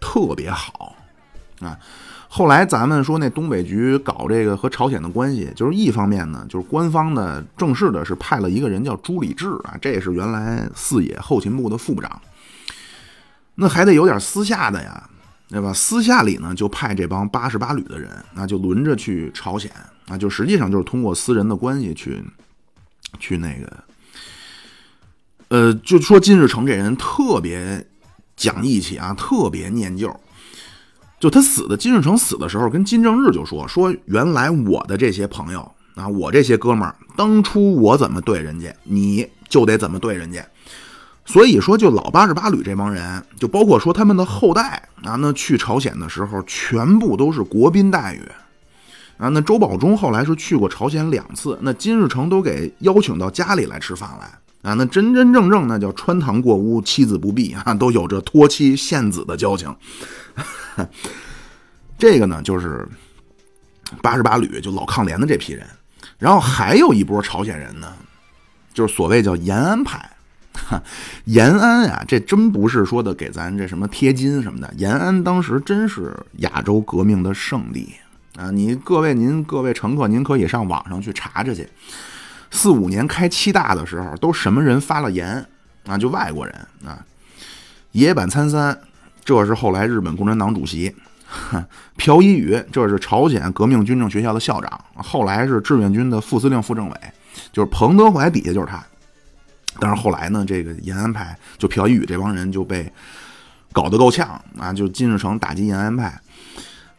特别好啊。后来咱们说那东北局搞这个和朝鲜的关系，就是一方面呢，就是官方的正式的是派了一个人叫朱礼志啊，这也是原来四野后勤部的副部长。那还得有点私下的呀，对吧？私下里呢，就派这帮八十八旅的人，那就轮着去朝鲜啊，就实际上就是通过私人的关系去去那个，呃，就说金日成这人特别讲义气啊，特别念旧。就他死的金日成死的时候，跟金正日就说说原来我的这些朋友啊，我这些哥们儿，当初我怎么对人家，你就得怎么对人家。所以说，就老八十八旅这帮人，就包括说他们的后代啊，那去朝鲜的时候，全部都是国宾待遇啊。那周保中后来是去过朝鲜两次，那金日成都给邀请到家里来吃饭来啊。那真真正正那叫穿堂过屋，妻子不避啊，都有着托妻献子的交情。这个呢，就是八十八旅就老抗联的这批人，然后还有一波朝鲜人呢，就是所谓叫延安派。延安啊，这真不是说的给咱这什么贴金什么的。延安当时真是亚洲革命的圣地啊！你各位您各位乘客，您可以上网上去查查去。四五年开七大的时候，都什么人发了言啊？就外国人啊，野坂参三。这是后来日本共产党主席 *laughs* 朴一宇，这是朝鲜革命军政学校的校长，后来是志愿军的副司令、副政委，就是彭德怀底下就是他。但是后来呢，这个延安派就朴一宇这帮人就被搞得够呛啊！就金日成打击延安派，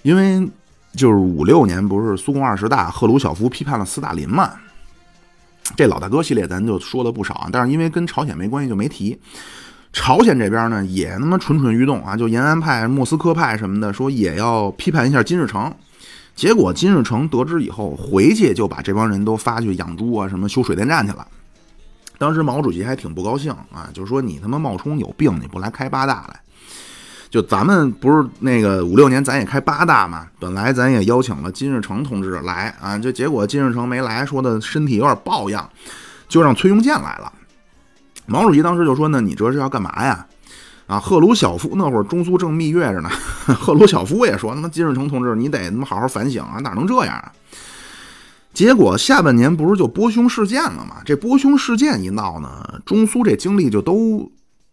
因为就是五六年不是苏共二十大，赫鲁晓夫批判了斯大林嘛？这老大哥系列咱就说了不少啊，但是因为跟朝鲜没关系就没提。朝鲜这边呢，也他妈蠢蠢欲动啊！就延安派、莫斯科派什么的，说也要批判一下金日成。结果金日成得知以后，回去就把这帮人都发去养猪啊，什么修水电站去了。当时毛主席还挺不高兴啊，就说你他妈冒充有病，你不来开八大来？就咱们不是那个五六年咱也开八大嘛，本来咱也邀请了金日成同志来啊，就结果金日成没来，说的身体有点抱恙，就让崔庸健来了。毛主席当时就说：“呢，你这是要干嘛呀？啊，赫鲁晓夫那会儿中苏正蜜月着呢。赫鲁晓夫也说：他妈金日成同志，你得他妈好好反省啊，哪能这样啊？结果下半年不是就波匈事件了吗？这波匈事件一闹呢，中苏这精力就都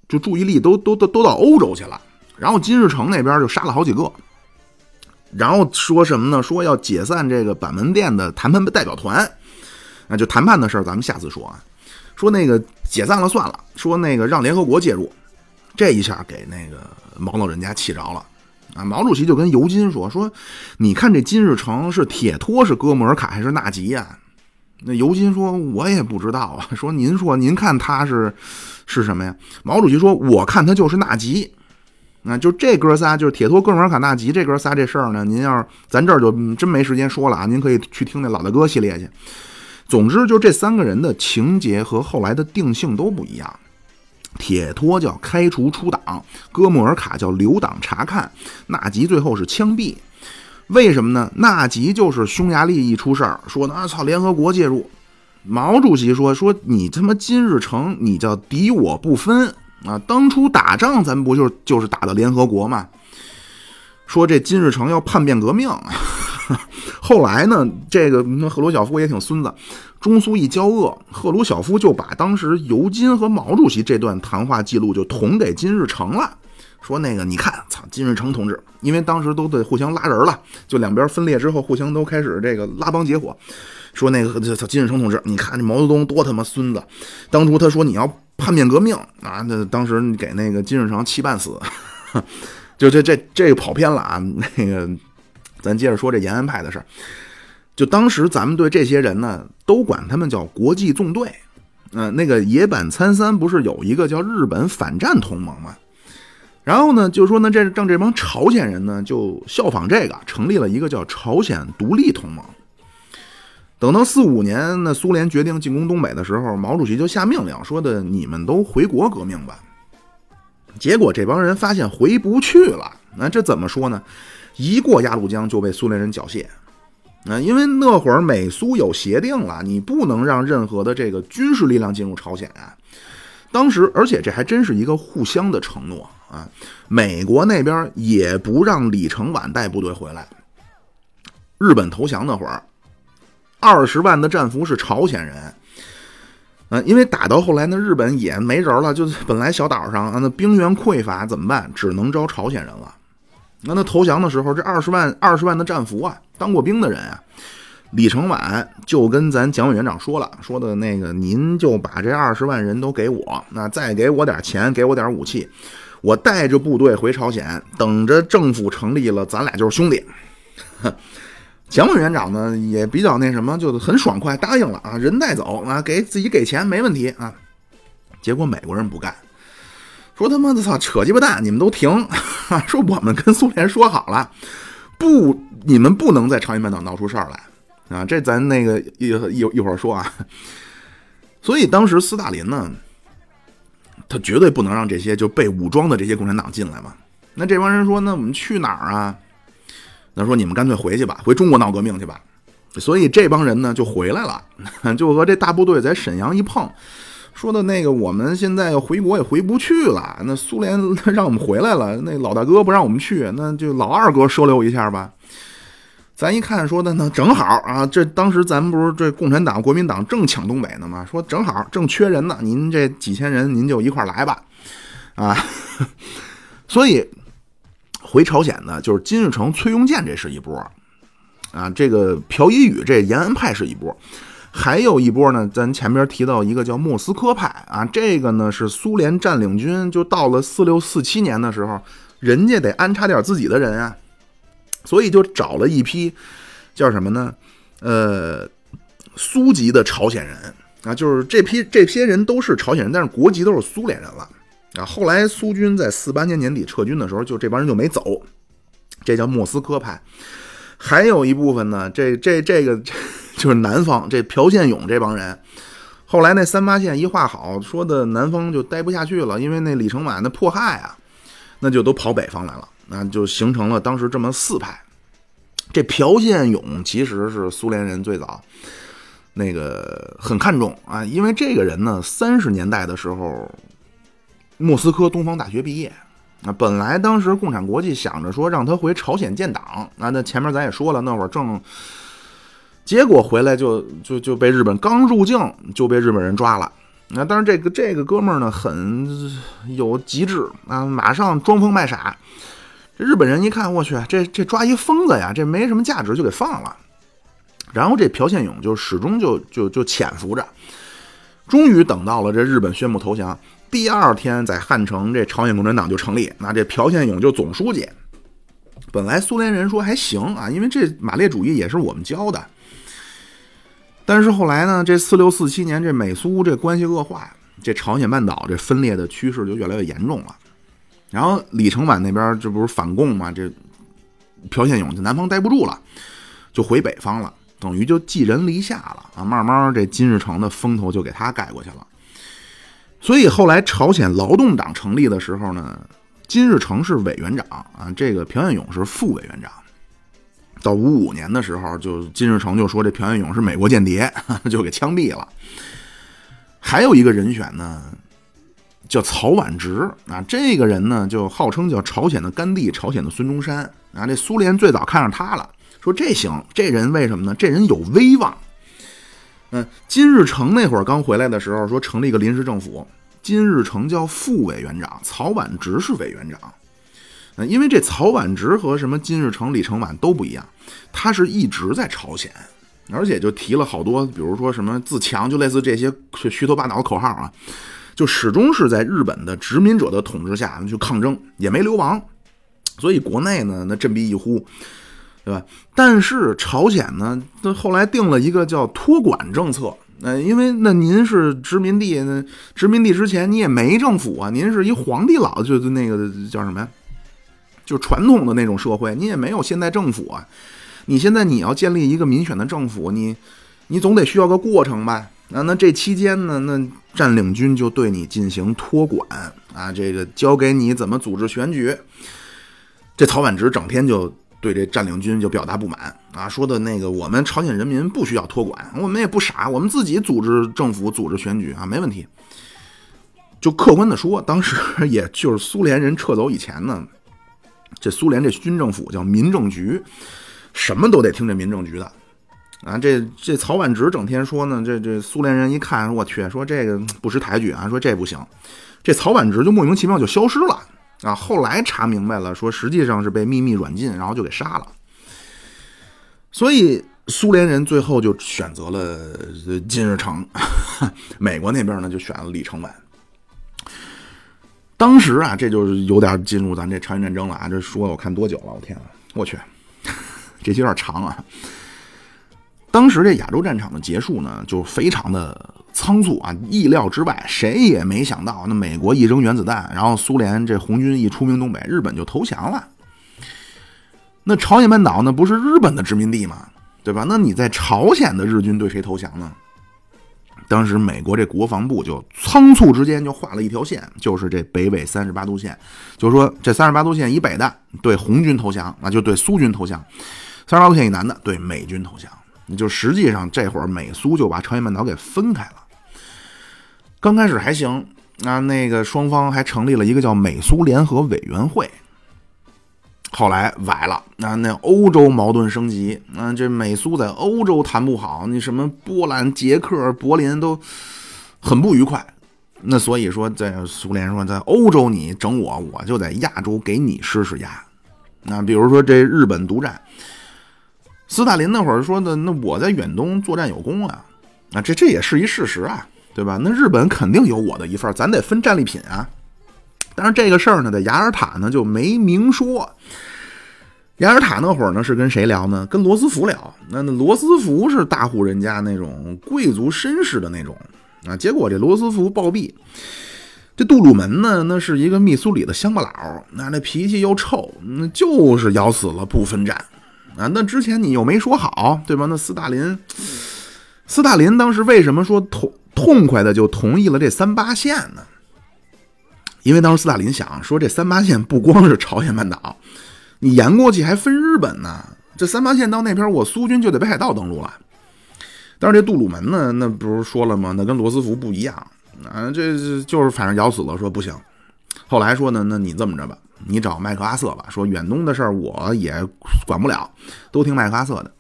就注意力都都都都到欧洲去了。然后金日成那边就杀了好几个，然后说什么呢？说要解散这个板门店的谈判代表团。那就谈判的事儿，咱们下次说啊。”说那个解散了算了，说那个让联合国介入，这一下给那个毛老人家气着了啊！毛主席就跟尤金说：“说你看这金日成是铁托是哥穆尔卡还是纳吉呀？”那尤金说：“我也不知道啊。”说您说您看他是是什么呀？毛主席说：“我看他就是纳吉。”那就这哥仨就是铁托哥穆尔卡纳吉这哥仨这事儿呢，您要是咱这儿就真没时间说了啊！您可以去听那老大哥系列去。总之，就这三个人的情节和后来的定性都不一样。铁托叫开除出党，哥穆尔卡叫留党察看，纳吉最后是枪毙。为什么呢？纳吉就是匈牙利一出事儿，说呢啊操，联合国介入。毛主席说说你他妈金日成，你叫敌我不分啊！当初打仗咱不就就是打的联合国嘛？说这金日成要叛变革命，*laughs* 后来呢，这个赫鲁晓夫也挺孙子，中苏一交恶，赫鲁晓夫就把当时尤金和毛主席这段谈话记录就捅给金日成了。说那个，你看，操，金日成同志，因为当时都得互相拉人了，就两边分裂之后，互相都开始这个拉帮结伙。说那个，操，金日成同志，你看这毛泽东多他妈孙子，当初他说你要叛变革命啊，那当时给那个金日成气半死，*laughs* 就这这这个跑偏了啊。那个，咱接着说这延安派的事儿。就当时咱们对这些人呢，都管他们叫国际纵队。嗯，那个野坂参三不是有一个叫日本反战同盟吗？然后呢，就说呢，这让这帮朝鲜人呢，就效仿这个，成立了一个叫朝鲜独立同盟。等到四五年，那苏联决定进攻东北的时候，毛主席就下命令说的：“你们都回国革命吧。”结果这帮人发现回不去了。那这怎么说呢？一过鸭绿江就被苏联人缴械。啊，因为那会儿美苏有协定了，你不能让任何的这个军事力量进入朝鲜啊。当时，而且这还真是一个互相的承诺啊！美国那边也不让李承晚带部队回来。日本投降那会儿，二十万的战俘是朝鲜人，嗯，因为打到后来，那日本也没人了，就本来小岛上啊，那兵源匮乏怎么办？只能招朝鲜人了。那那投降的时候，这二十万二十万的战俘啊，当过兵的人啊。李承晚就跟咱蒋委员长说了，说的那个，您就把这二十万人都给我，那再给我点钱，给我点武器，我带着部队回朝鲜，等着政府成立了，咱俩就是兄弟。蒋委员长呢也比较那什么，就很爽快答应了啊，人带走啊，给自己给钱没问题啊。结果美国人不干，说他妈的操，扯鸡巴蛋，你们都停，*laughs* 说我们跟苏联说好了，不，你们不能在朝鲜半岛闹出事儿来。啊，这咱那个一一一会儿说啊。所以当时斯大林呢，他绝对不能让这些就被武装的这些共产党进来嘛。那这帮人说，那我们去哪儿啊？那说你们干脆回去吧，回中国闹革命去吧。所以这帮人呢就回来了，*laughs* 就和这大部队在沈阳一碰，说的那个我们现在要回国也回不去了。那苏联 *laughs* 让我们回来了，那老大哥不让我们去，那就老二哥收留一下吧。咱一看说的呢，正好啊，这当时咱们不是这共产党、国民党正抢东北呢吗？说正好正缺人呢，您这几千人您就一块来吧，啊，*laughs* 所以回朝鲜呢，就是金日成、崔庸健这是一波，啊，这个朴一宇这延安派是一波，还有一波呢，咱前边提到一个叫莫斯科派啊，这个呢是苏联占领军，就到了四六四七年的时候，人家得安插点自己的人啊。所以就找了一批，叫什么呢？呃，苏籍的朝鲜人啊，就是这批这些人都是朝鲜人，但是国籍都是苏联人了啊。后来苏军在四八年年底撤军的时候，就这帮人就没走，这叫莫斯科派。还有一部分呢，这这这个就是南方这朴宪勇这帮人。后来那三八线一画好，说的南方就待不下去了，因为那李承晚的迫害啊，那就都跑北方来了。那就形成了当时这么四派。这朴宪勇其实是苏联人最早那个很看重啊，因为这个人呢，三十年代的时候，莫斯科东方大学毕业啊。本来当时共产国际想着说让他回朝鲜建党啊，那前面咱也说了，那会儿正，结果回来就就就被日本刚入境就被日本人抓了。那当然这个这个哥们儿呢很有极致啊，马上装疯卖傻。这日本人一看，我去，这这抓一疯子呀，这没什么价值，就给放了。然后这朴宪勇就始终就就就潜伏着，终于等到了这日本宣布投降，第二天在汉城，这朝鲜共产党就成立，那这朴宪勇就总书记。本来苏联人说还行啊，因为这马列主义也是我们教的。但是后来呢，这四六四七年这美苏这关系恶化，这朝鲜半岛这分裂的趋势就越来越严重了。然后李承晚那边这不是反共吗？这朴宪勇在南方待不住了，就回北方了，等于就寄人篱下了啊！慢慢这金日成的风头就给他盖过去了。所以后来朝鲜劳动党成立的时候呢，金日成是委员长啊，这个朴宪勇是副委员长。到五五年的时候，就金日成就说这朴元勇是美国间谍，*laughs* 就给枪毙了。还有一个人选呢，叫曹婉植啊，这个人呢就号称叫朝鲜的甘地，朝鲜的孙中山啊。这苏联最早看上他了，说这行，这人为什么呢？这人有威望。嗯，金日成那会儿刚回来的时候，说成立一个临时政府，金日成叫副委员长，曹婉植是委员长。嗯，因为这曹婉植和什么金日成、李承晚都不一样，他是一直在朝鲜。而且就提了好多，比如说什么自强，就类似这些虚头巴脑的口号啊，就始终是在日本的殖民者的统治下去抗争，也没流亡，所以国内呢那振臂一呼，对吧？但是朝鲜呢，那后来定了一个叫托管政策，呃，因为那您是殖民地，那殖民地之前你也没政府啊，您是一皇帝老，就是那个叫什么呀？就传统的那种社会，你也没有现代政府啊。你现在你要建立一个民选的政府，你你总得需要个过程吧？那那这期间呢，那占领军就对你进行托管啊，这个交给你怎么组织选举。这曹婉植整天就对这占领军就表达不满啊，说的那个我们朝鲜人民不需要托管，我们也不傻，我们自己组织政府、组织选举啊，没问题。就客观的说，当时 *laughs* 也就是苏联人撤走以前呢，这苏联这军政府叫民政局。什么都得听这民政局的，啊，这这曹婉植整天说呢，这这苏联人一看，我去，说这个不识抬举啊，说这不行，这曹婉植就莫名其妙就消失了啊。后来查明白了，说实际上是被秘密软禁，然后就给杀了。所以苏联人最后就选择了金日成，美国那边呢就选了李承晚。当时啊，这就是有点进入咱这朝鲜战争了啊。这说我看多久了？我天啊，我去！*laughs* 这有点长啊！当时这亚洲战场的结束呢，就非常的仓促啊，意料之外，谁也没想到，那美国一扔原子弹，然后苏联这红军一出兵东北，日本就投降了。那朝鲜半岛呢，不是日本的殖民地吗？对吧？那你在朝鲜的日军对谁投降呢？当时美国这国防部就仓促之间就画了一条线，就是这北纬三十八度线，就是说这三十八度线以北的对红军投降，那就对苏军投降。三十八度线以南的对美军投降，你就实际上这会儿美苏就把朝鲜半岛给分开了。刚开始还行，啊，那个双方还成立了一个叫美苏联合委员会。后来崴了，那那欧洲矛盾升级，那这美苏在欧洲谈不好，你什么波兰、捷克、柏林都很不愉快。那所以说，在苏联说，在欧洲你整我，我就在亚洲给你施施压。那比如说这日本独占。斯大林那会儿说的，那我在远东作战有功啊，啊，这这也是一事实啊，对吧？那日本肯定有我的一份，咱得分战利品啊。但是这个事儿呢，在雅尔塔呢就没明说。雅尔塔那会儿呢是跟谁聊呢？跟罗斯福聊。那那罗斯福是大户人家那种贵族绅士的那种啊。结果这罗斯福暴毙，这杜鲁门呢，那是一个密苏里的乡巴佬，那那脾气又臭，那就是咬死了不分战。啊，那之前你又没说好，对吧？那斯大林，斯大林当时为什么说痛痛快的就同意了这三八线呢？因为当时斯大林想说，这三八线不光是朝鲜半岛，你延过去还分日本呢。这三八线到那边，我苏军就得北海道登陆了。但是这杜鲁门呢，那不是说了吗？那跟罗斯福不一样啊，这就是反正咬死了，说不行。后来说呢，那你这么着吧。你找麦克阿瑟吧，说远东的事儿我也管不了，都听麦克阿瑟的。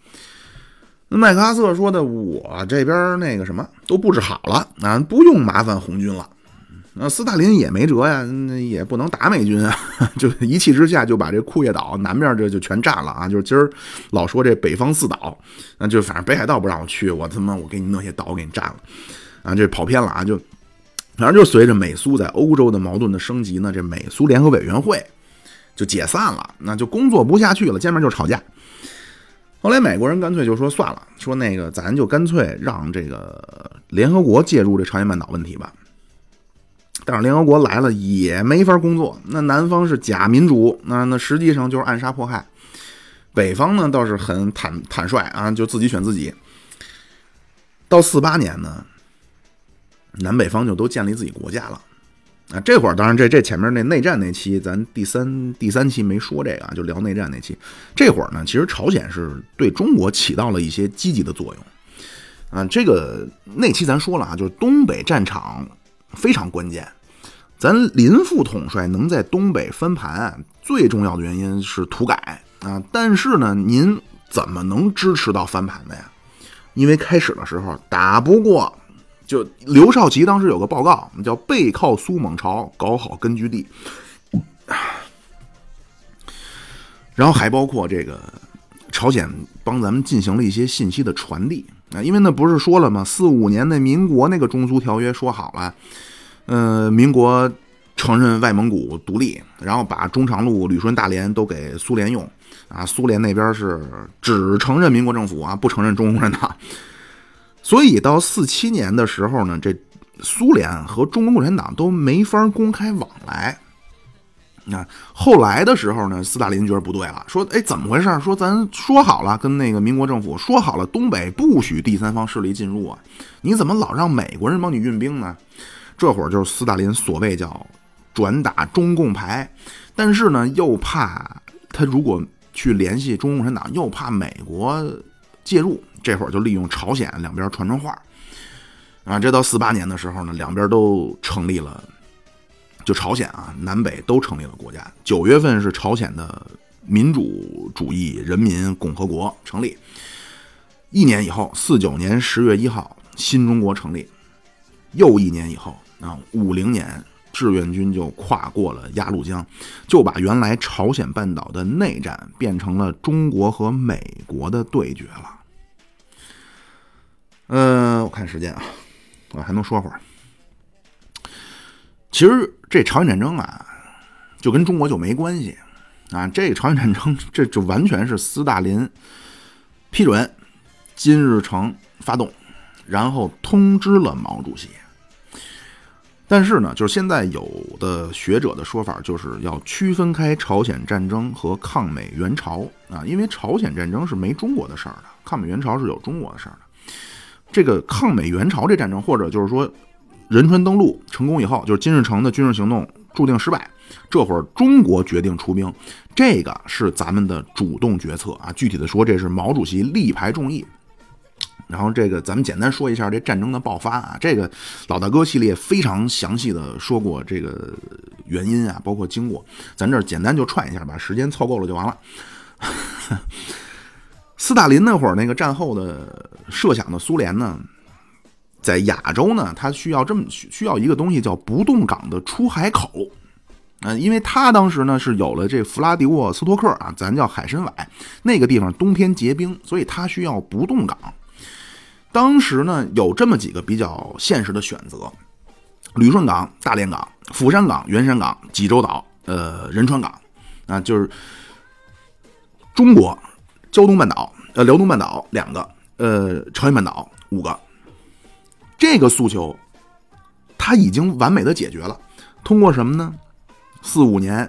那麦克阿瑟说的，我这边那个什么都布置好了，啊，不用麻烦红军了。那斯大林也没辙呀，那也不能打美军啊，*laughs* 就一气之下就把这库页岛南面这就全占了啊。就是今儿老说这北方四岛，那就反正北海道不让我去，我他妈我给你弄些岛给你占了啊，这跑偏了啊，就反正就随着美苏在欧洲的矛盾的升级呢，这美苏联合委员会。就解散了，那就工作不下去了，见面就吵架。后来美国人干脆就说算了，说那个咱就干脆让这个联合国介入这朝鲜半岛问题吧。但是联合国来了也没法工作，那南方是假民主，那那实际上就是暗杀迫害。北方呢倒是很坦坦率啊，就自己选自己。到四八年呢，南北方就都建立自己国家了。啊，这会儿当然这这前面那内战那期，咱第三第三期没说这个啊，就聊内战那期。这会儿呢，其实朝鲜是对中国起到了一些积极的作用。啊，这个那期咱说了啊，就是东北战场非常关键。咱林副统帅能在东北翻盘，最重要的原因是土改啊。但是呢，您怎么能支持到翻盘的呀？因为开始的时候打不过。就刘少奇当时有个报告，叫背靠苏蒙朝，搞好根据地。然后还包括这个朝鲜帮咱们进行了一些信息的传递啊，因为那不是说了吗？四五年的民国那个中苏条约说好了，呃，民国承认外蒙古独立，然后把中长路、旅顺、大连都给苏联用啊，苏联那边是只承认民国政府啊，不承认中国共产党。所以到四七年的时候呢，这苏联和中国共产党都没法公开往来。那后来的时候呢，斯大林觉得不对了，说：“哎，怎么回事？说咱说好了，跟那个民国政府说好了，东北不许第三方势力进入啊，你怎么老让美国人帮你运兵呢？”这会儿就是斯大林所谓叫转打中共牌，但是呢，又怕他如果去联系中国共产党，又怕美国介入。这会儿就利用朝鲜两边传传话，啊，这到四八年的时候呢，两边都成立了，就朝鲜啊，南北都成立了国家。九月份是朝鲜的民主主义人民共和国成立，一年以后，四九年十月一号，新中国成立，又一年以后啊，五零年，志愿军就跨过了鸭绿江，就把原来朝鲜半岛的内战变成了中国和美国的对决了。嗯，我看时间啊，我还能说会儿。其实这朝鲜战争啊，就跟中国就没关系啊。这个朝鲜战争，*laughs* 这就完全是斯大林批准，金日成发动，然后通知了毛主席。但是呢，就是现在有的学者的说法，就是要区分开朝鲜战争和抗美援朝啊，因为朝鲜战争是没中国的事儿的，抗美援朝是有中国的事儿的。这个抗美援朝这战争，或者就是说仁川登陆成功以后，就是金日成的军事行动注定失败。这会儿中国决定出兵，这个是咱们的主动决策啊。具体的说，这是毛主席力排众议。然后这个咱们简单说一下这战争的爆发啊。这个老大哥系列非常详细的说过这个原因啊，包括经过。咱这简单就串一下，把时间凑够了就完了。斯大林那会儿那个战后的设想的苏联呢，在亚洲呢，他需要这么需要一个东西叫不动港的出海口，嗯，因为他当时呢是有了这弗拉迪沃斯托克啊，咱叫海参崴那个地方冬天结冰，所以他需要不动港。当时呢有这么几个比较现实的选择：旅顺港、大连港、釜山港、元山港、济州岛、呃仁川港，啊，就是中国。胶东半岛、呃辽东半岛两个，呃朝鲜半岛五个，这个诉求他已经完美的解决了。通过什么呢？四五年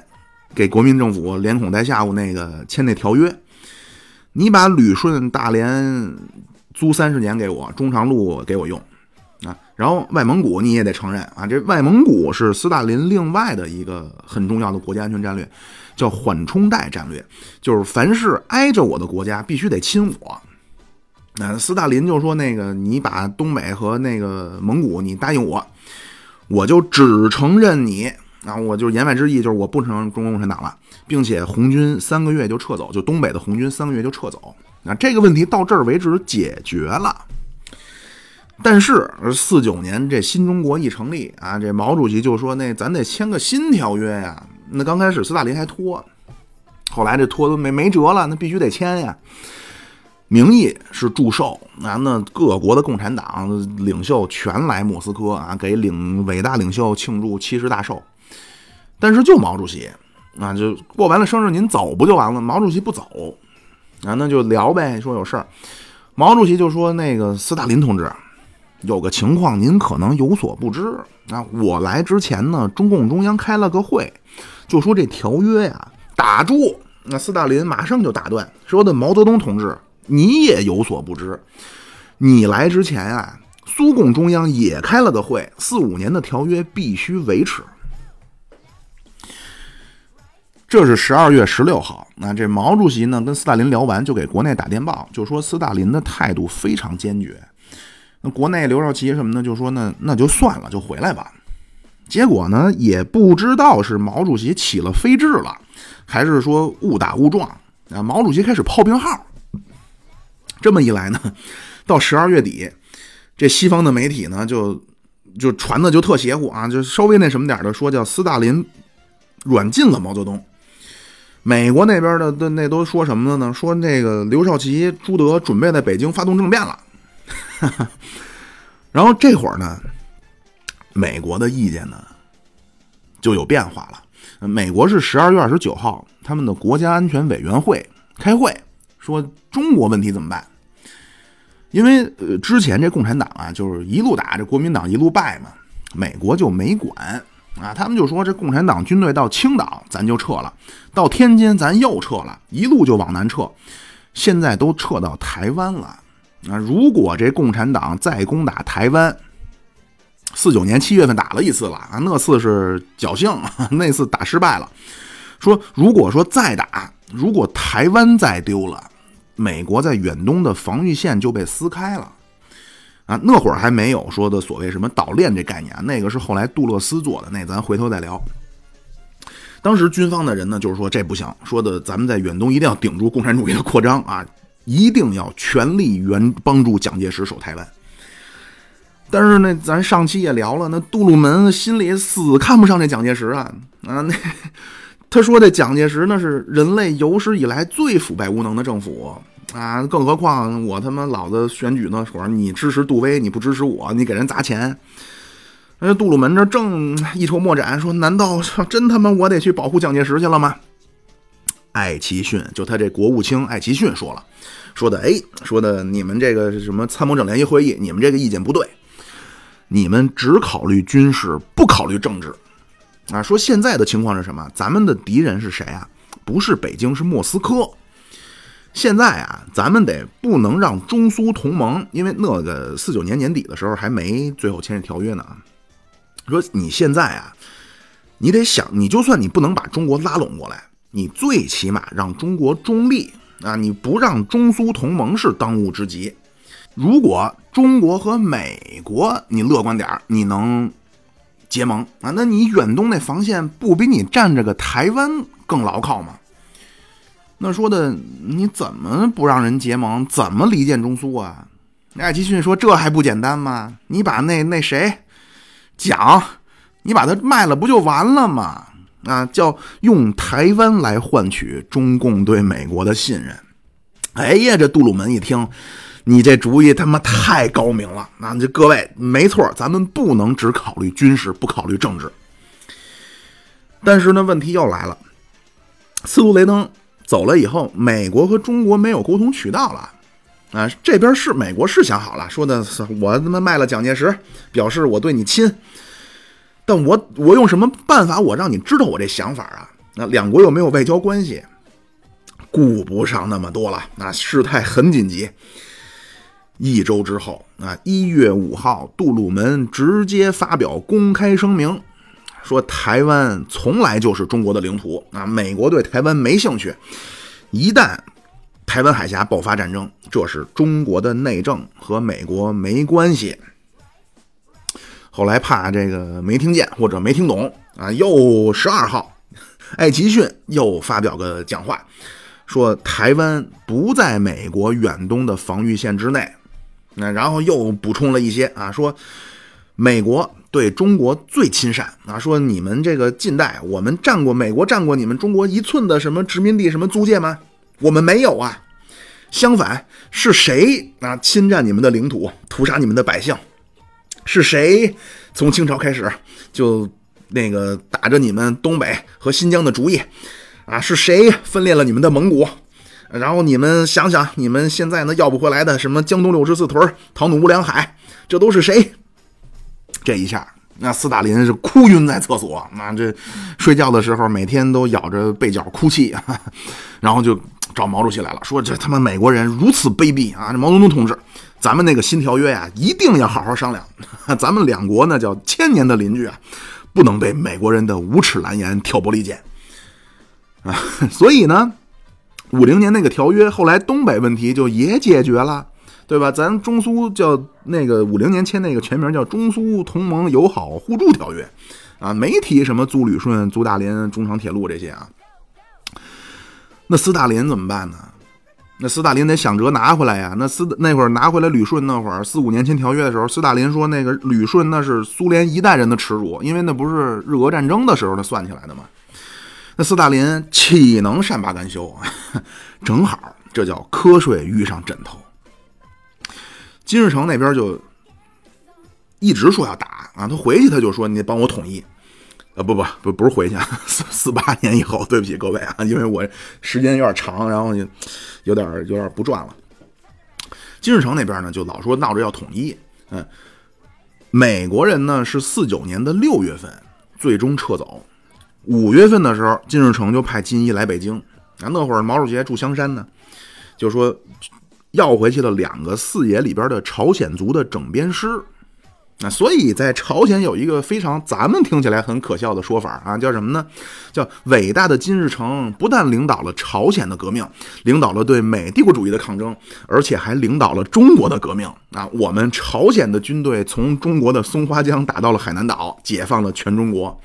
给国民政府连哄带吓唬那个签那条约，你把旅顺、大连租三十年给我，中长路给我用啊，然后外蒙古你也得承认啊，这外蒙古是斯大林另外的一个很重要的国家安全战略。叫缓冲带战略，就是凡是挨着我的国家必须得亲我。那斯大林就说：“那个你把东北和那个蒙古，你答应我，我就只承认你啊！我就言外之意就是我不承认中国共产党了，并且红军三个月就撤走，就东北的红军三个月就撤走。那这个问题到这儿为止解决了。但是四九年这新中国一成立啊，这毛主席就说：那咱得签个新条约呀。”那刚开始斯大林还拖，后来这拖都没没辙了，那必须得签呀。名义是祝寿，啊，那各国的共产党领袖全来莫斯科啊，给领伟大领袖庆祝七十大寿。但是就毛主席啊，就过完了生日您走不就完了？毛主席不走啊，那就聊呗，说有事儿。毛主席就说：“那个斯大林同志，有个情况您可能有所不知啊，我来之前呢，中共中央开了个会。”就说这条约呀，打住！那斯大林马上就打断，说的毛泽东同志，你也有所不知，你来之前啊，苏共中央也开了个会，四五年的条约必须维持这是十二月十六号，那这毛主席呢跟斯大林聊完，就给国内打电报，就说斯大林的态度非常坚决。那国内刘少奇什么的就说那那就算了，就回来吧。结果呢，也不知道是毛主席起了飞智了，还是说误打误撞啊？毛主席开始炮兵号。这么一来呢，*laughs* 到十二月底，这西方的媒体呢就就传的就特邪乎啊，就稍微那什么点的说叫斯大林软禁了毛泽东。美国那边的的那都说什么了呢？说那个刘少奇、朱德准备在北京发动政变了。*laughs* 然后这会儿呢，美国的意见呢就有变化了。美国是十二月二十九号，他们的国家安全委员会开会，说中国问题怎么办？因为呃，之前这共产党啊，就是一路打，这国民党一路败嘛，美国就没管。啊，他们就说这共产党军队到青岛咱就撤了，到天津咱又撤了，一路就往南撤，现在都撤到台湾了。啊，如果这共产党再攻打台湾，四九年七月份打了一次了啊，那次是侥幸，*laughs* 那次打失败了。说如果说再打，如果台湾再丢了，美国在远东的防御线就被撕开了。啊，那会儿还没有说的所谓什么岛链这概念，那个是后来杜勒斯做的，那咱回头再聊。当时军方的人呢，就是说这不行，说的咱们在远东一定要顶住共产主义的扩张啊，一定要全力援帮助蒋介石守台湾。但是呢，咱上期也聊了，那杜鲁门心里死看不上这蒋介石啊啊，那 *laughs* 他说这蒋介石那是人类有史以来最腐败无能的政府。啊，更何况我他妈老子选举那会儿，你支持杜威，你不支持我，你给人砸钱。那杜鲁门这正一筹莫展，说难道真他妈我得去保护蒋介石去了吗？艾奇逊就他这国务卿艾奇逊说了，说的哎，说的你们这个什么参谋长联席会议，你们这个意见不对，你们只考虑军事，不考虑政治。啊，说现在的情况是什么？咱们的敌人是谁啊？不是北京，是莫斯科。现在啊，咱们得不能让中苏同盟，因为那个四九年年底的时候还没最后签署条约呢。说你现在啊，你得想，你就算你不能把中国拉拢过来，你最起码让中国中立啊，你不让中苏同盟是当务之急。如果中国和美国你乐观点你能结盟啊，那你远东那防线不比你占着个台湾更牢靠吗？那说的你怎么不让人结盟？怎么离间中苏啊？艾奇逊说：“这还不简单吗？你把那那谁蒋，你把他卖了不就完了吗？啊，叫用台湾来换取中共对美国的信任。哎呀，这杜鲁门一听，你这主意他妈太高明了！那这各位没错，咱们不能只考虑军事，不考虑政治。但是呢，问题又来了，斯图雷登。”走了以后，美国和中国没有沟通渠道了，啊，这边是美国是想好了，说的我他妈卖了蒋介石，表示我对你亲，但我我用什么办法我让你知道我这想法啊？那两国又没有外交关系，顾不上那么多了，那事态很紧急。一周之后，啊，一月五号，杜鲁门直接发表公开声明。说台湾从来就是中国的领土啊，美国对台湾没兴趣。一旦台湾海峡爆发战争，这是中国的内政，和美国没关系。后来怕这个没听见或者没听懂啊，又十二号，艾奇逊又发表个讲话，说台湾不在美国远东的防御线之内。那然后又补充了一些啊，说美国。对中国最亲善啊！说你们这个近代，我们占过美国占过你们中国一寸的什么殖民地、什么租界吗？我们没有啊。相反，是谁啊侵占你们的领土，屠杀你们的百姓？是谁从清朝开始就那个打着你们东北和新疆的主意啊？是谁分裂了你们的蒙古？然后你们想想，你们现在呢要不回来的什么江东六十四屯、唐努乌梁海，这都是谁？这一下，那斯大林是哭晕在厕所，那这睡觉的时候每天都咬着被角哭泣，*laughs* 然后就找毛主席来了，说这他妈美国人如此卑鄙啊！这毛泽东同志，咱们那个新条约呀，一定要好好商量。*laughs* 咱们两国那叫千年的邻居啊，不能被美国人的无耻蓝言挑拨离间。啊。*laughs* 所以呢，五零年那个条约后来东北问题就也解决了，对吧？咱中苏叫那个五零年签那个全名叫中苏同盟友好互助条约啊，没提什么租旅顺、租大连中长铁路这些啊。那斯大林怎么办呢？那斯大林得想辙拿回来呀。那斯那会儿拿回来旅顺那会儿，四五年签条约的时候，斯大林说那个旅顺那是苏联一代人的耻辱，因为那不是日俄战争的时候他算起来的吗？那斯大林岂能善罢甘休？*laughs* 正好这叫瞌睡遇上枕头。金日成那边就一直说要打啊，他回去他就说你得帮我统一。啊不不不不是回去，四四八年以后，对不起各位啊，因为我时间有点长，然后就有点有点不转了。金日成那边呢，就老说闹着要统一，嗯，美国人呢是四九年的六月份最终撤走，五月份的时候，金日成就派金一来北京，啊，那会儿毛主席住香山呢，就说要回去了两个四野里边的朝鲜族的整编师。那所以，在朝鲜有一个非常咱们听起来很可笑的说法啊，叫什么呢？叫伟大的金日成不但领导了朝鲜的革命，领导了对美帝国主义的抗争，而且还领导了中国的革命啊！我们朝鲜的军队从中国的松花江打到了海南岛，解放了全中国。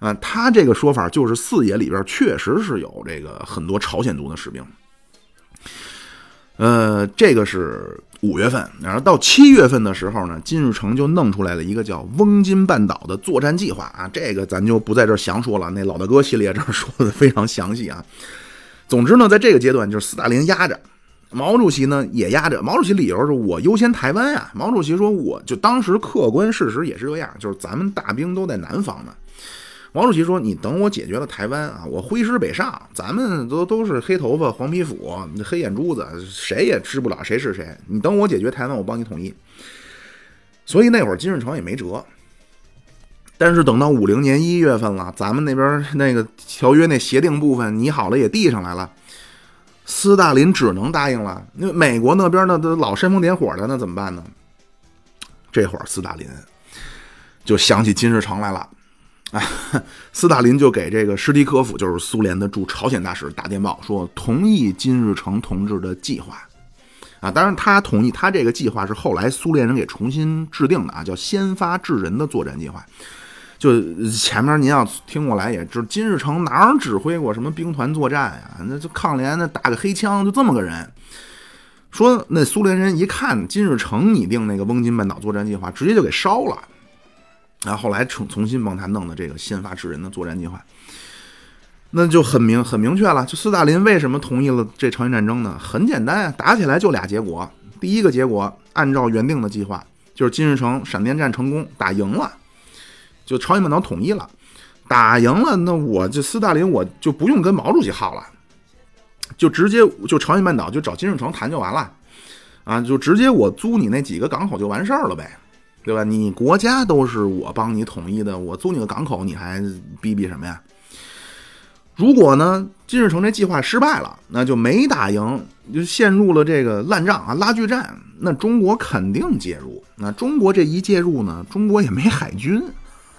啊，他这个说法就是四野里边确实是有这个很多朝鲜族的士兵。呃，这个是五月份，然后到七月份的时候呢，金日成就弄出来了一个叫翁金半岛的作战计划啊，这个咱就不在这详说了，那老大哥系列这儿说的非常详细啊。*laughs* 总之呢，在这个阶段，就是斯大林压着，毛主席呢也压着。毛主席理由是我优先台湾啊，毛主席说我就当时客观事实也是这样，就是咱们大兵都在南方呢。毛主席说：“你等我解决了台湾啊，我挥师北上，咱们都都是黑头发、黄皮肤、黑眼珠子，谁也知不了谁是谁。你等我解决台湾，我帮你统一。”所以那会儿金日成也没辙。但是等到五零年一月份了，咱们那边那个条约那协定部分拟好了也递上来了，斯大林只能答应了。那美国那边呢都老煽风点火的，那怎么办呢？这会儿斯大林就想起金日成来了。啊，*laughs* 斯大林就给这个施蒂科夫，就是苏联的驻朝鲜大使打电报，说同意金日成同志的计划。啊，当然他同意，他这个计划是后来苏联人给重新制定的啊，叫先发制人的作战计划。就前面您要听过来也知，金日成哪儿指挥过什么兵团作战呀？那就抗联那打个黑枪，就这么个人。说那苏联人一看金日成拟定那个翁金半岛作战计划，直接就给烧了。然后后来重重新帮他弄的这个先发制人的作战计划，那就很明很明确了。就斯大林为什么同意了这朝鲜战争呢？很简单啊，打起来就俩结果。第一个结果，按照原定的计划，就是金日成闪电战成功，打赢了，就朝鲜半岛统一了。打赢了，那我就斯大林我就不用跟毛主席耗了，就直接就朝鲜半岛就找金日成谈就完了，啊，就直接我租你那几个港口就完事儿了呗。对吧？你国家都是我帮你统一的，我租你个港口，你还逼逼什么呀？如果呢，金日成这计划失败了，那就没打赢，就陷入了这个烂仗啊，拉锯战。那中国肯定介入。那中国这一介入呢，中国也没海军，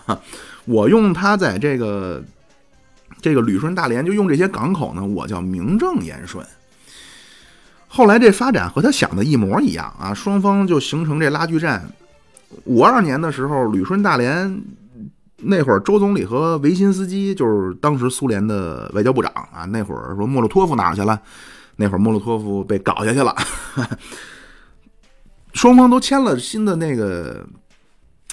哈，*laughs* 我用他在这个这个旅顺大连就用这些港口呢，我叫名正言顺。后来这发展和他想的一模一样啊，双方就形成这拉锯战。五二年的时候，旅顺大连那会儿，周总理和维辛斯基就是当时苏联的外交部长啊。那会儿说莫洛托夫哪去了？那会儿莫洛托夫被搞下去了。*laughs* 双方都签了新的那个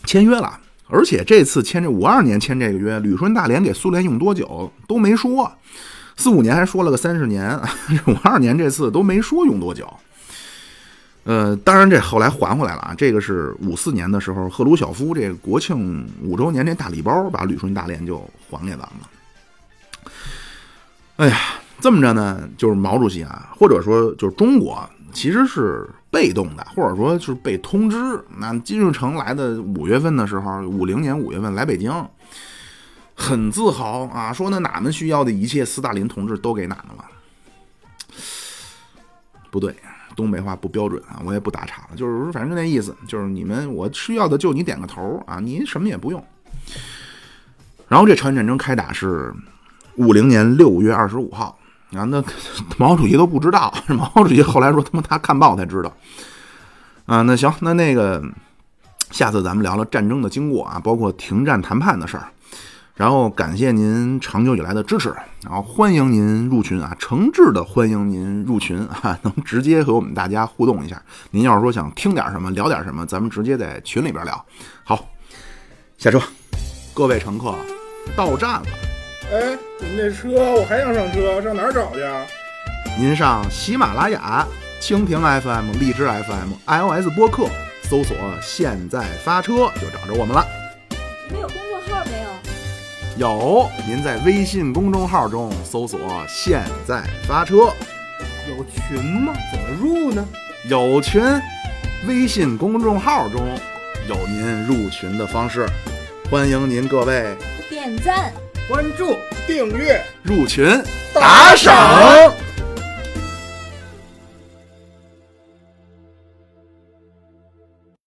签约了，而且这次签这五二年签这个约，旅顺大连给苏联用多久都没说。四五年还说了个三十年，五二年这次都没说用多久。呃，当然这后来还回来了啊。这个是五四年的时候，赫鲁晓夫这国庆五周年这大礼包，把旅顺大连就还给咱们了。哎呀，这么着呢，就是毛主席啊，或者说就是中国，其实是被动的，或者说就是被通知。那金日成来的五月份的时候，五零年五月份来北京，很自豪啊，说那哪们需要的一切，斯大林同志都给哪们了。不对。东北话不标准啊，我也不打岔了，就是反正就那意思，就是你们我需要的就你点个头啊，你什么也不用。然后这朝鲜战争开打是五零年六月二十五号。啊，那 *laughs* 毛主席都不知道，*laughs* 毛主席后来说他妈他看报才知道。啊，那行，那那个下次咱们聊聊战争的经过啊，包括停战谈判的事儿。然后感谢您长久以来的支持，然后欢迎您入群啊，诚挚的欢迎您入群啊，能直接和我们大家互动一下。您要是说想听点什么，聊点什么，咱们直接在群里边聊。好，下车，各位乘客，到站了。哎，你们这车我还想上车，上哪儿找去啊？您上喜马拉雅、蜻蜓 FM、荔枝 FM、iOS 播客搜索“现在发车”就找着我们了。你们有公众号没有？有，您在微信公众号中搜索“现在发车有群吗？怎么入呢？”，有群。微信公众号中有您入群的方式，欢迎您各位点赞。关注、订阅。入群打赏。